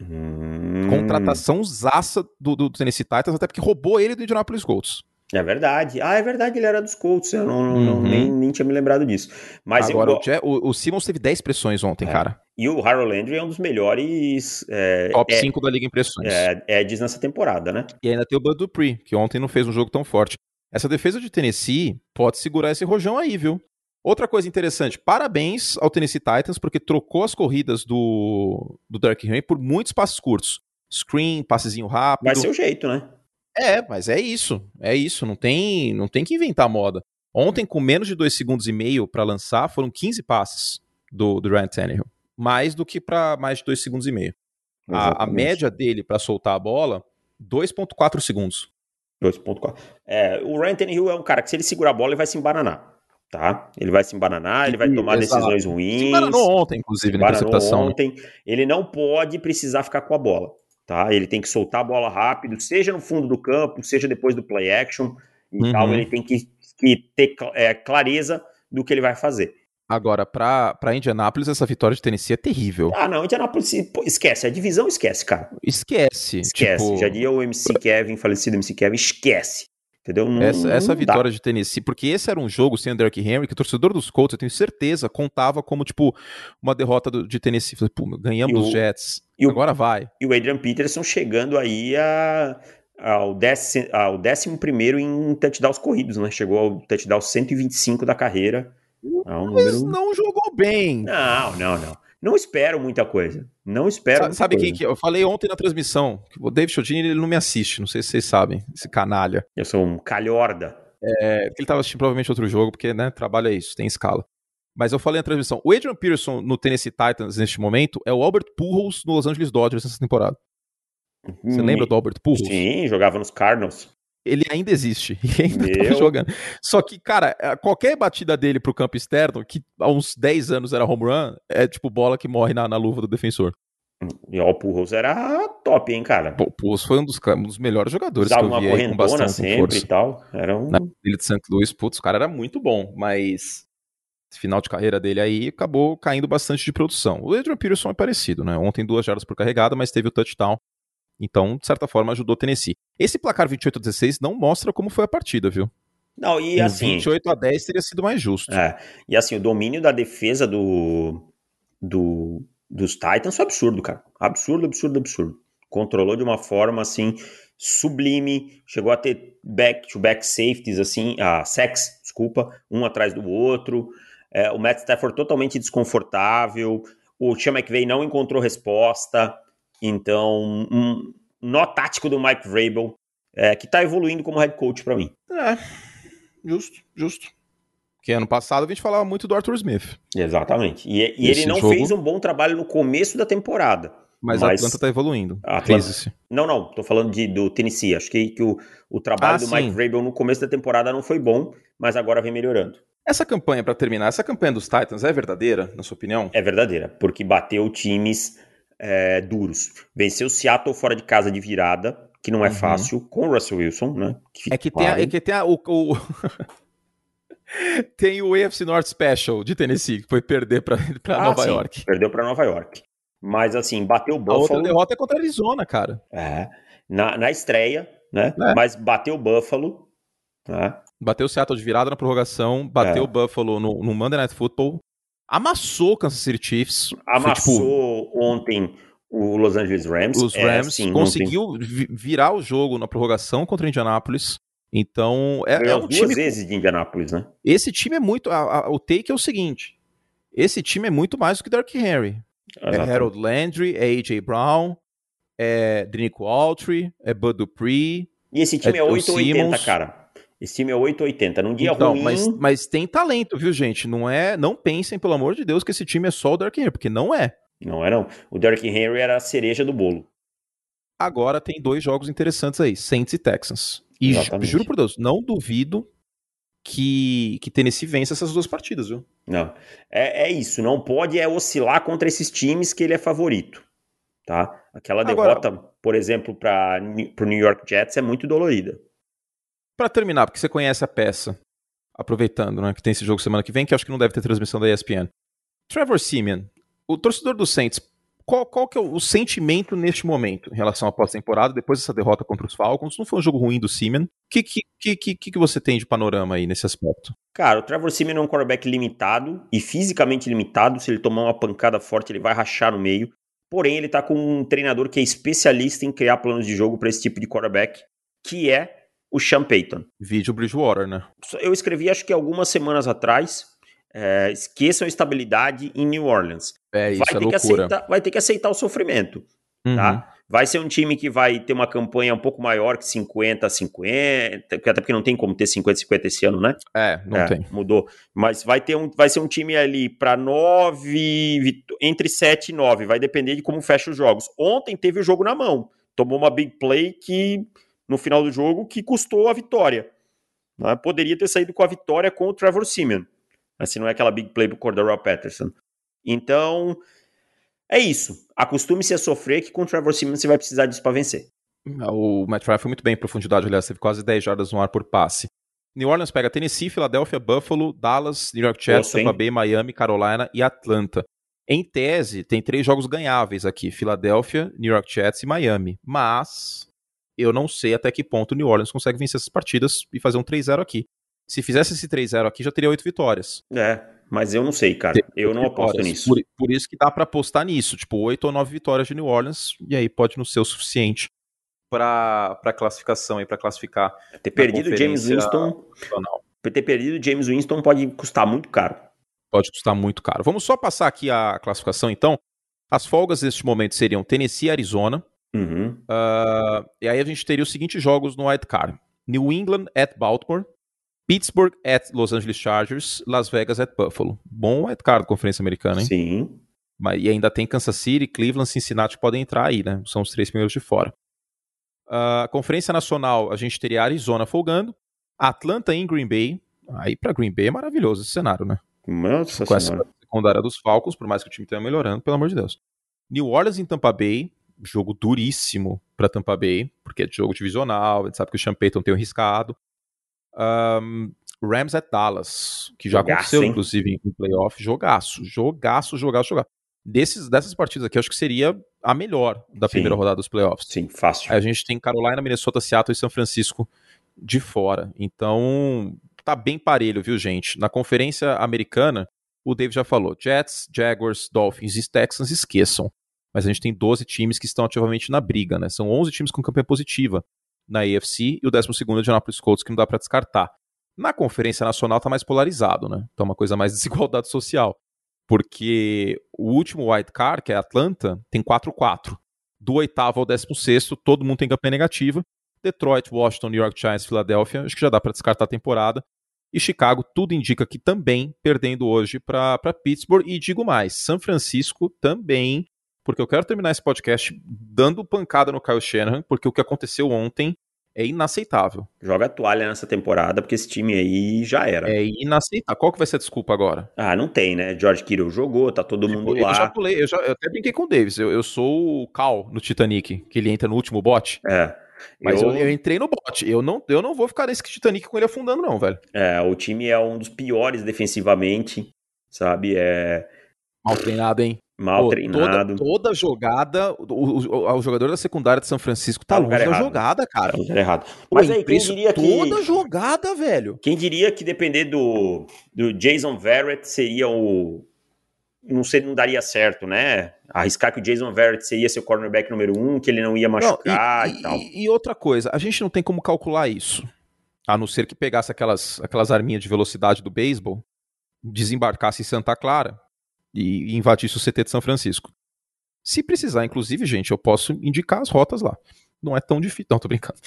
Hum. Contratação zaça do, do Tennessee Titans, até porque roubou ele do Indianapolis Colts. É verdade. Ah, é verdade, ele era dos Colts. Eu não, uhum. não nem, nem, tinha me lembrado disso. Mas Agora, eu... o, o Simmons teve 10 pressões ontem, é. cara. E o Harold Landry é um dos melhores. É, Top 5 é, da Liga Impressões. É, é diz nessa temporada, né? E ainda tem o Bud Dupree, que ontem não fez um jogo tão forte. Essa defesa de Tennessee pode segurar esse rojão aí, viu? Outra coisa interessante, parabéns ao Tennessee Titans, porque trocou as corridas do, do Derrick Henry por muitos passos curtos. Screen, passezinho rápido. Vai ser o jeito, né? É, mas é isso. É isso. Não tem, não tem que inventar moda. Ontem, com menos de dois segundos e meio para lançar, foram 15 passes do, do Ryan Tannehill. Mais do que para mais de dois segundos e meio. A, a, média dele para soltar a bola, 2.4 segundos. 2.4. É, o Ryan Tannehill é um cara que se ele segurar a bola, ele vai se embananar tá? Ele vai se embananar, ele vai tomar Exato. decisões ruins. Se embananou ontem, inclusive, na interceptação. Né? ontem. Ele não pode precisar ficar com a bola, tá? Ele tem que soltar a bola rápido, seja no fundo do campo, seja depois do play action e uhum. tal. Ele tem que, que ter é, clareza do que ele vai fazer. Agora, para Indianápolis, essa vitória de Tennessee é terrível. Ah, não, Indianápolis esquece, a divisão esquece, cara. Esquece. Esquece. Tipo... Já diria o MC Kevin, falecido MC Kevin, esquece. Entendeu? Não, essa, essa não vitória dá. de Tennessee, porque esse era um jogo sem o Derrick Henry que o torcedor dos Colts, eu tenho certeza, contava como, tipo, uma derrota do, de Tennessee. Falei, Pô, ganhamos o- os Jets, e o- agora vai. E o Adrian Peterson chegando aí a, ao, décimo, ao décimo primeiro em touchdowns corridos, né? Chegou ao touchdown 125 da carreira. É um Mas número... não jogou bem. Não, não, não. Não espero muita coisa. Não espero Sabe coisa. quem que eu falei ontem na transmissão? Que o David Chodini, ele não me assiste, não sei se vocês sabem, esse canalha. Eu sou um calhorda. É, ele tava assistindo provavelmente outro jogo, porque, né, trabalho é isso, tem escala. Mas eu falei na transmissão, o Adrian Peterson no Tennessee Titans neste momento é o Albert Pujols no Los Angeles Dodgers nessa temporada. Você Me- lembra do Albert Pujols? Sim, jogava nos Cardinals. Ele ainda existe (laughs) e ainda Meu. tá jogando. Só que, cara, é, qualquer batida dele pro campo externo, que há uns 10 anos era home run, é tipo bola que morre na, na luva do defensor. E ó, o Pujols era top, hein, cara. O Pujols foi um dos, um dos melhores jogadores Dava que eu uma vi aí com com sempre força. e tal. Era um... na ilha de St. Louis, putz, o cara era muito bom, mas esse final de carreira dele aí acabou caindo bastante de produção. O Adrian Peterson é parecido, né? Ontem duas jardas por carregada, mas teve o touchdown. Então, de certa forma, ajudou o Tennessee. Esse placar 28 a 16 não mostra como foi a partida, viu? Não, e assim... 28 a 10 teria sido mais justo. É, e assim, o domínio da defesa do, do, dos Titans foi absurdo, cara. Absurdo, absurdo, absurdo. Controlou de uma forma, assim, sublime. Chegou a ter back-to-back safeties, assim, ah, sacks, desculpa, um atrás do outro. É, o Matt Stafford totalmente desconfortável. O Sean McVay não encontrou resposta. Então, um nó tático do Mike Vrabel, é, que tá evoluindo como head coach pra mim. É, justo, justo. Porque ano passado a gente falava muito do Arthur Smith, Exatamente. E, e ele não jogo- fez um bom trabalho no começo da temporada. mas, a Mas- Atlanta tá evoluindo. A Atlanta-. Não, não, tô falando de, do Tennessee. Acho que, que o, o trabalho Ah, do sim. Mike Vrabel no começo da temporada não foi bom, mas agora vem melhorando. Essa campanha, pra terminar, essa campanha dos Titans é verdadeira, na sua opinião? É verdadeira, porque bateu times é, duros. Venceu o Seattle fora de casa de virada, que não é Uhum. fácil, com o Russell Wilson, né? É que tem, a, é que tem a- o, o- (laughs) tem o AFC North Special de Tennessee, que foi perder pra, (laughs) pra Ah, Nova sim, York. Perdeu para Nova York. Mas assim, bateu o A outra Buffalo. derrota é contra a Arizona, cara. É, na, na estreia, né? É. Mas bateu o Buffalo. Né? Bateu o Seattle de virada na prorrogação, bateu É. o Buffalo no, no Monday Night Football, amassou o Kansas City Chiefs. Foi, Amassou ontem o Los Angeles Rams. tipo, os É, Rams, não tem- conseguiu vi- virar o jogo na prorrogação contra o Indianapolis. Então, é, é um duas time. vezes de Indianápolis, né? Esse time é muito. a- a- o take é o seguinte: esse time é muito mais do que Dark Henry. É. Harold Landry, é A.J. Brown, é Drinico Altry, é Bud Dupree. E esse time é, É, o 880, Simmons. cara. Esse time é 880. Num dia então, ruim. mas, mas tem talento, viu, gente? Não é, não pensem, pelo amor de Deus, que esse time é só o Dark Henry, porque não é. Não é, não. O Derrick Henry era a cereja do bolo. Agora tem dois jogos interessantes aí, Saints e Texans. E Exatamente. juro por Deus, não duvido que, que Tennessee vença essas duas partidas, viu? Não. É, é isso. Não pode é oscilar contra esses times que ele é favorito. Tá? Aquela Agora- derrota, por exemplo, para o New York Jets é muito dolorida. Pra terminar, porque você conhece a peça, aproveitando, né, que tem esse jogo semana que vem, que acho que não deve ter transmissão da ESPN. Trevor Simeon, o torcedor do Saints, qual, qual que é o sentimento neste momento em relação à pós-temporada, depois dessa derrota contra os Falcons? Não foi um jogo ruim do Simeon. O que, que, que, que, que você tem de panorama aí nesse aspecto? Cara, o Trevor Simeon é um quarterback limitado e fisicamente limitado. Se ele tomar uma pancada forte, ele vai rachar no meio. Porém, ele tá com um treinador que é especialista em criar planos de jogo para esse tipo de quarterback, que é o Sean Payton. Vídeo Bridgewater, né? Eu escrevi, acho que algumas semanas atrás, é, esqueçam a estabilidade em New Orleans. É isso, vai, é ter que loucura. aceitar, vai ter que aceitar o sofrimento, Uhum. tá? Vai ser um time que vai ter uma campanha um pouco maior que 50 a 50, porque- até porque não tem como ter 50 a 50 esse ano, né? É, não É, tem. Mudou. Mas vai, ter um, vai ser um time ali para 9, entre 7 e 9. Vai depender de como fecha os jogos. Ontem teve o jogo na mão. Tomou uma big play que, no final do jogo, que custou a vitória. né? Poderia ter saído com a vitória com o Trevor Simeon. Mas se não é aquela big play pro Cordero Patterson. Então, é isso. Acostume-se a sofrer que com o Trevor Simeon você vai precisar disso para vencer. O Matt Ryan foi muito bem em profundidade, aliás, teve quase 10 jardas no ar por passe. New Orleans pega Tennessee, Filadélfia, Buffalo, Dallas, New York Jets? Tampa Bay, Miami, Carolina e Atlanta. Em tese, tem três jogos ganháveis aqui: Filadélfia, New York Jets e Miami. Mas eu não sei até que ponto o New Orleans consegue vencer essas partidas e fazer um 3-0 aqui. Se fizesse esse 3-0 aqui, já teria oito vitórias. É, mas eu não sei, cara. eu não aposto nisso. Por, por, isso que dá para apostar nisso. Tipo, oito ou nove vitórias de New Orleans, e aí pode não ser o suficiente para classificação e para classificar. Ter perdido James Winston. Ter perdido James Winston pode custar muito caro. Pode custar muito caro. Vamos só passar aqui a classificação, então. As folgas neste momento seriam Tennessee e Arizona. Uhum. Uh, e aí a gente teria os seguintes jogos no White Card: New England at Baltimore, Pittsburgh at Los Angeles Chargers, Las Vegas at Buffalo. Bom White Card Conferência Americana, hein? Sim. Mas, e ainda tem Kansas City, Cleveland, Cincinnati que podem entrar aí, né? São os três primeiros de fora. Uh, Conferência Nacional, a gente teria Arizona folgando, Atlanta em Green Bay. Aí para Green Bay é maravilhoso esse cenário, né? Nossa Com essa secundária dos Falcons, por mais que o time esteja melhorando, pelo amor de Deus. New Orleans em Tampa Bay, jogo duríssimo para Tampa Bay, porque é jogo divisional, a gente sabe que o Sean Payton tem um riscado. Um, Rams at Dallas, que já jogaço, aconteceu, hein? inclusive, em playoff. Jogaço, jogaço, jogaço, jogaço. Desses, dessas partidas aqui, acho que seria a melhor da Sim. primeira rodada dos playoffs. Sim, fácil. A gente tem Carolina, Minnesota, Seattle e São Francisco de fora. Então, tá bem parelho, viu, gente? Na conferência americana, o Dave já falou: Jets, Jaguars, Dolphins e Texans esqueçam. Mas a gente tem 12 times que estão ativamente na briga, né? São 11 times com campanha positiva na AFC e o 12 é Indianapolis Colts que não dá para descartar. Na Conferência Nacional tá mais polarizado, né? É uma coisa mais (laughs) desigualdade social porque o último wild card, que é Atlanta, tem 4-4. Do oitavo ao décimo sexto, todo mundo tem campanha negativa. Detroit, Washington, New York Giants, Filadélfia, acho que já dá para descartar a temporada. E Chicago, tudo indica que também perdendo hoje para Pittsburgh. E digo mais, São Francisco também, porque eu quero terminar esse podcast dando pancada no Kyle Shanahan, porque o que aconteceu ontem é inaceitável. Joga a toalha nessa temporada, porque esse time aí já era. É inaceitável. Qual que vai ser a desculpa agora? Ah, não tem, né? George Kittle jogou, tá todo tipo, mundo eu lá. Eu já pulei, eu, já, eu até brinquei com o Davis. Eu, eu sou o Cal no Titanic, que ele entra no último bote. É. Mas eu... eu, entrei no bote. Eu não, eu não vou ficar nesse Titanic com ele afundando, não, velho. É, o time é um dos piores defensivamente, sabe? É. Mal treinado, hein? Mal Pô, treinado. Toda, toda jogada, o, o, o, jogador da secundária de São Francisco tá, tá longe da jogada, cara. Tá errado. Mas aí, quem diria que. Toda jogada, velho. Quem diria que depender do, do Jason Verrett seria o. Não, sei, não daria certo, né? Arriscar que o Jason Verrett seria seu cornerback número um, que ele não ia machucar não, e, e, tal. E, e outra coisa, a gente não tem como calcular isso. A não ser que pegasse aquelas, aquelas arminhas de velocidade do beisebol, desembarcasse em Santa Clara e invadisse o CT de São Francisco. Se precisar, inclusive, gente, eu posso indicar as rotas lá. Não é tão difícil. Não, tô brincando.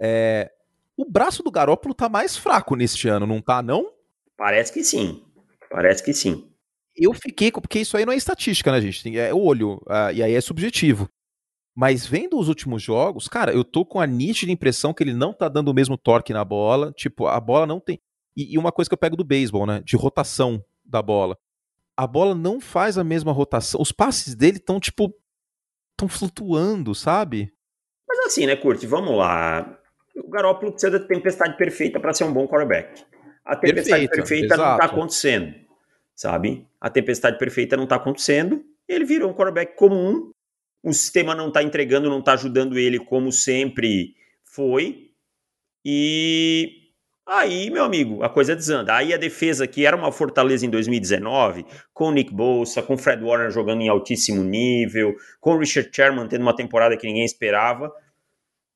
É... O braço do Garópolo tá mais fraco neste ano, não tá, não? Parece que sim. Parece que sim. Eu fiquei, porque isso aí não é estatística, né, gente? É o olho, uh, e aí é subjetivo. Mas vendo os últimos jogos, cara, eu tô com a nítida impressão que ele não tá dando o mesmo torque na bola. Tipo, a bola não tem. E, e uma coisa que eu pego do beisebol, né? De rotação da bola a bola não faz a mesma rotação. Os passes dele estão, tipo, estão flutuando, sabe? Mas assim, né, Curti, vamos lá. O Garoppolo precisa da tempestade perfeita para ser um bom quarterback. A tempestade perfeita, perfeita não está acontecendo, sabe? A tempestade perfeita não está acontecendo. Ele virou um quarterback comum. O sistema não está entregando, não está ajudando ele como sempre foi. E Aí, meu amigo, a coisa desanda. Aí a defesa, que era uma fortaleza em 2019, com o Nick Bolsa, com o Fred Warner jogando em altíssimo nível, com o Richard Sherman tendo uma temporada que ninguém esperava,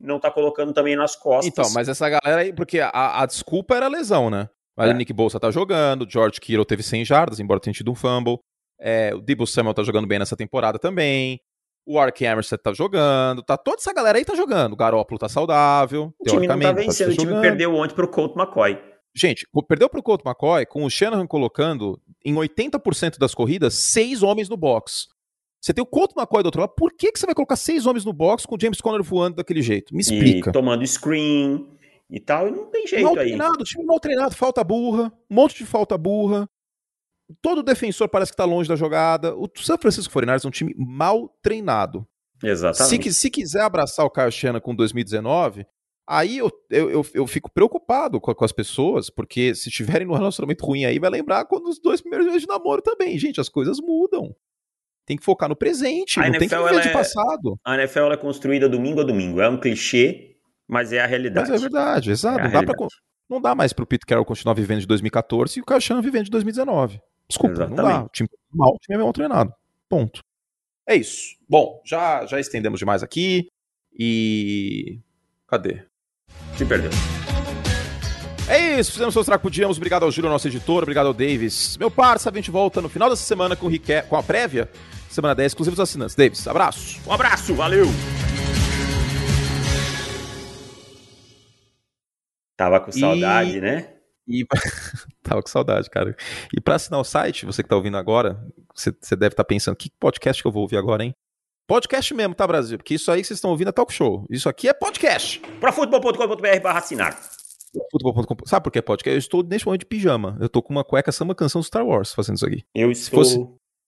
não tá colocando também nas costas. Então, mas essa galera aí, porque a, a desculpa era a lesão, né? Mas é. o Nick Bolsa tá jogando, George Kittle teve 100 jardas, embora tenha tido um fumble. É, o Debo Samuel tá jogando bem nessa temporada também. O Ark Emerson tá jogando, tá toda essa galera aí tá jogando. O Garópolo tá saudável. O time não tá, tá vencendo, tá o time perdeu ontem pro Colt McCoy. Gente, perdeu pro Colt McCoy com o Shanahan colocando em 80% das corridas seis homens no box. Você tem o Colt McCoy do outro lado, por que, que você vai colocar seis homens no box com o James Conner voando daquele jeito? Me explica. E tomando screen e tal, e não tem jeito mal aí. Treinado, time mal treinado, falta burra, um monte de falta burra todo defensor parece que está longe da jogada. O San Francisco 49ers é um time mal treinado. Exatamente. Se, se quiser abraçar o Kyle Shanahan com 2019, aí eu, eu, eu, fico preocupado com, com, as pessoas, porque se tiverem no relacionamento ruim aí, vai lembrar quando os dois primeiros meses de namoro também. Gente, as coisas mudam. Tem que focar no presente, a não NFL, tem que viver de é, passado. A NFL é construída domingo a domingo. É um clichê, Mas é a realidade. Mas é verdade, exato. É não, dá pra, não dá mais pro Pete Carroll continuar vivendo de 2014 e o Kyle Shanahan vivendo de 2019. Desculpa, Exatamente. não dá. O time é mal, o time é mal treinado. Ponto. É isso. Bom, já, já estendemos demais aqui. E. Cadê? Se perdeu. É isso, fizemos o que podíamos. Obrigado ao Júlio, nosso editor. Obrigado ao Davis. Meu parça, a gente volta no final dessa semana com, o com a prévia. Semana 10, exclusivos assinantes. Davis, abraço. Um abraço, valeu. Tava com saudade, e... né? E... (laughs) Tava com saudade, cara. E para assinar o site, você que tá ouvindo agora, você, você deve estar tá pensando, que podcast que eu vou ouvir agora, hein? Podcast mesmo, tá, Brasil? Porque isso aí que vocês estão ouvindo é talk show. Isso aqui é podcast. Pra futebol.com.br barra assinar. Futebol.com. Sabe por que podcast? Eu estou nesse momento de pijama. Eu tô com uma cueca samba canção Star Wars fazendo isso aqui. Eu estou fosse...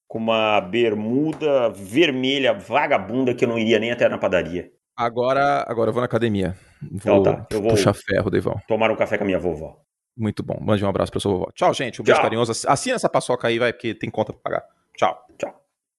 com uma bermuda vermelha vagabunda que eu não iria nem até na padaria. Agora, agora eu vou na academia. Vou, então tá, eu vou puxar ferro, Deivão. Tomar um café com a minha vovó. Muito bom. Mande um abraço pra sua vovó. Tchau, gente. Um beijo carinhoso. Assina essa paçoca aí, vai, porque tem conta pra pagar. Tchau. Tchau.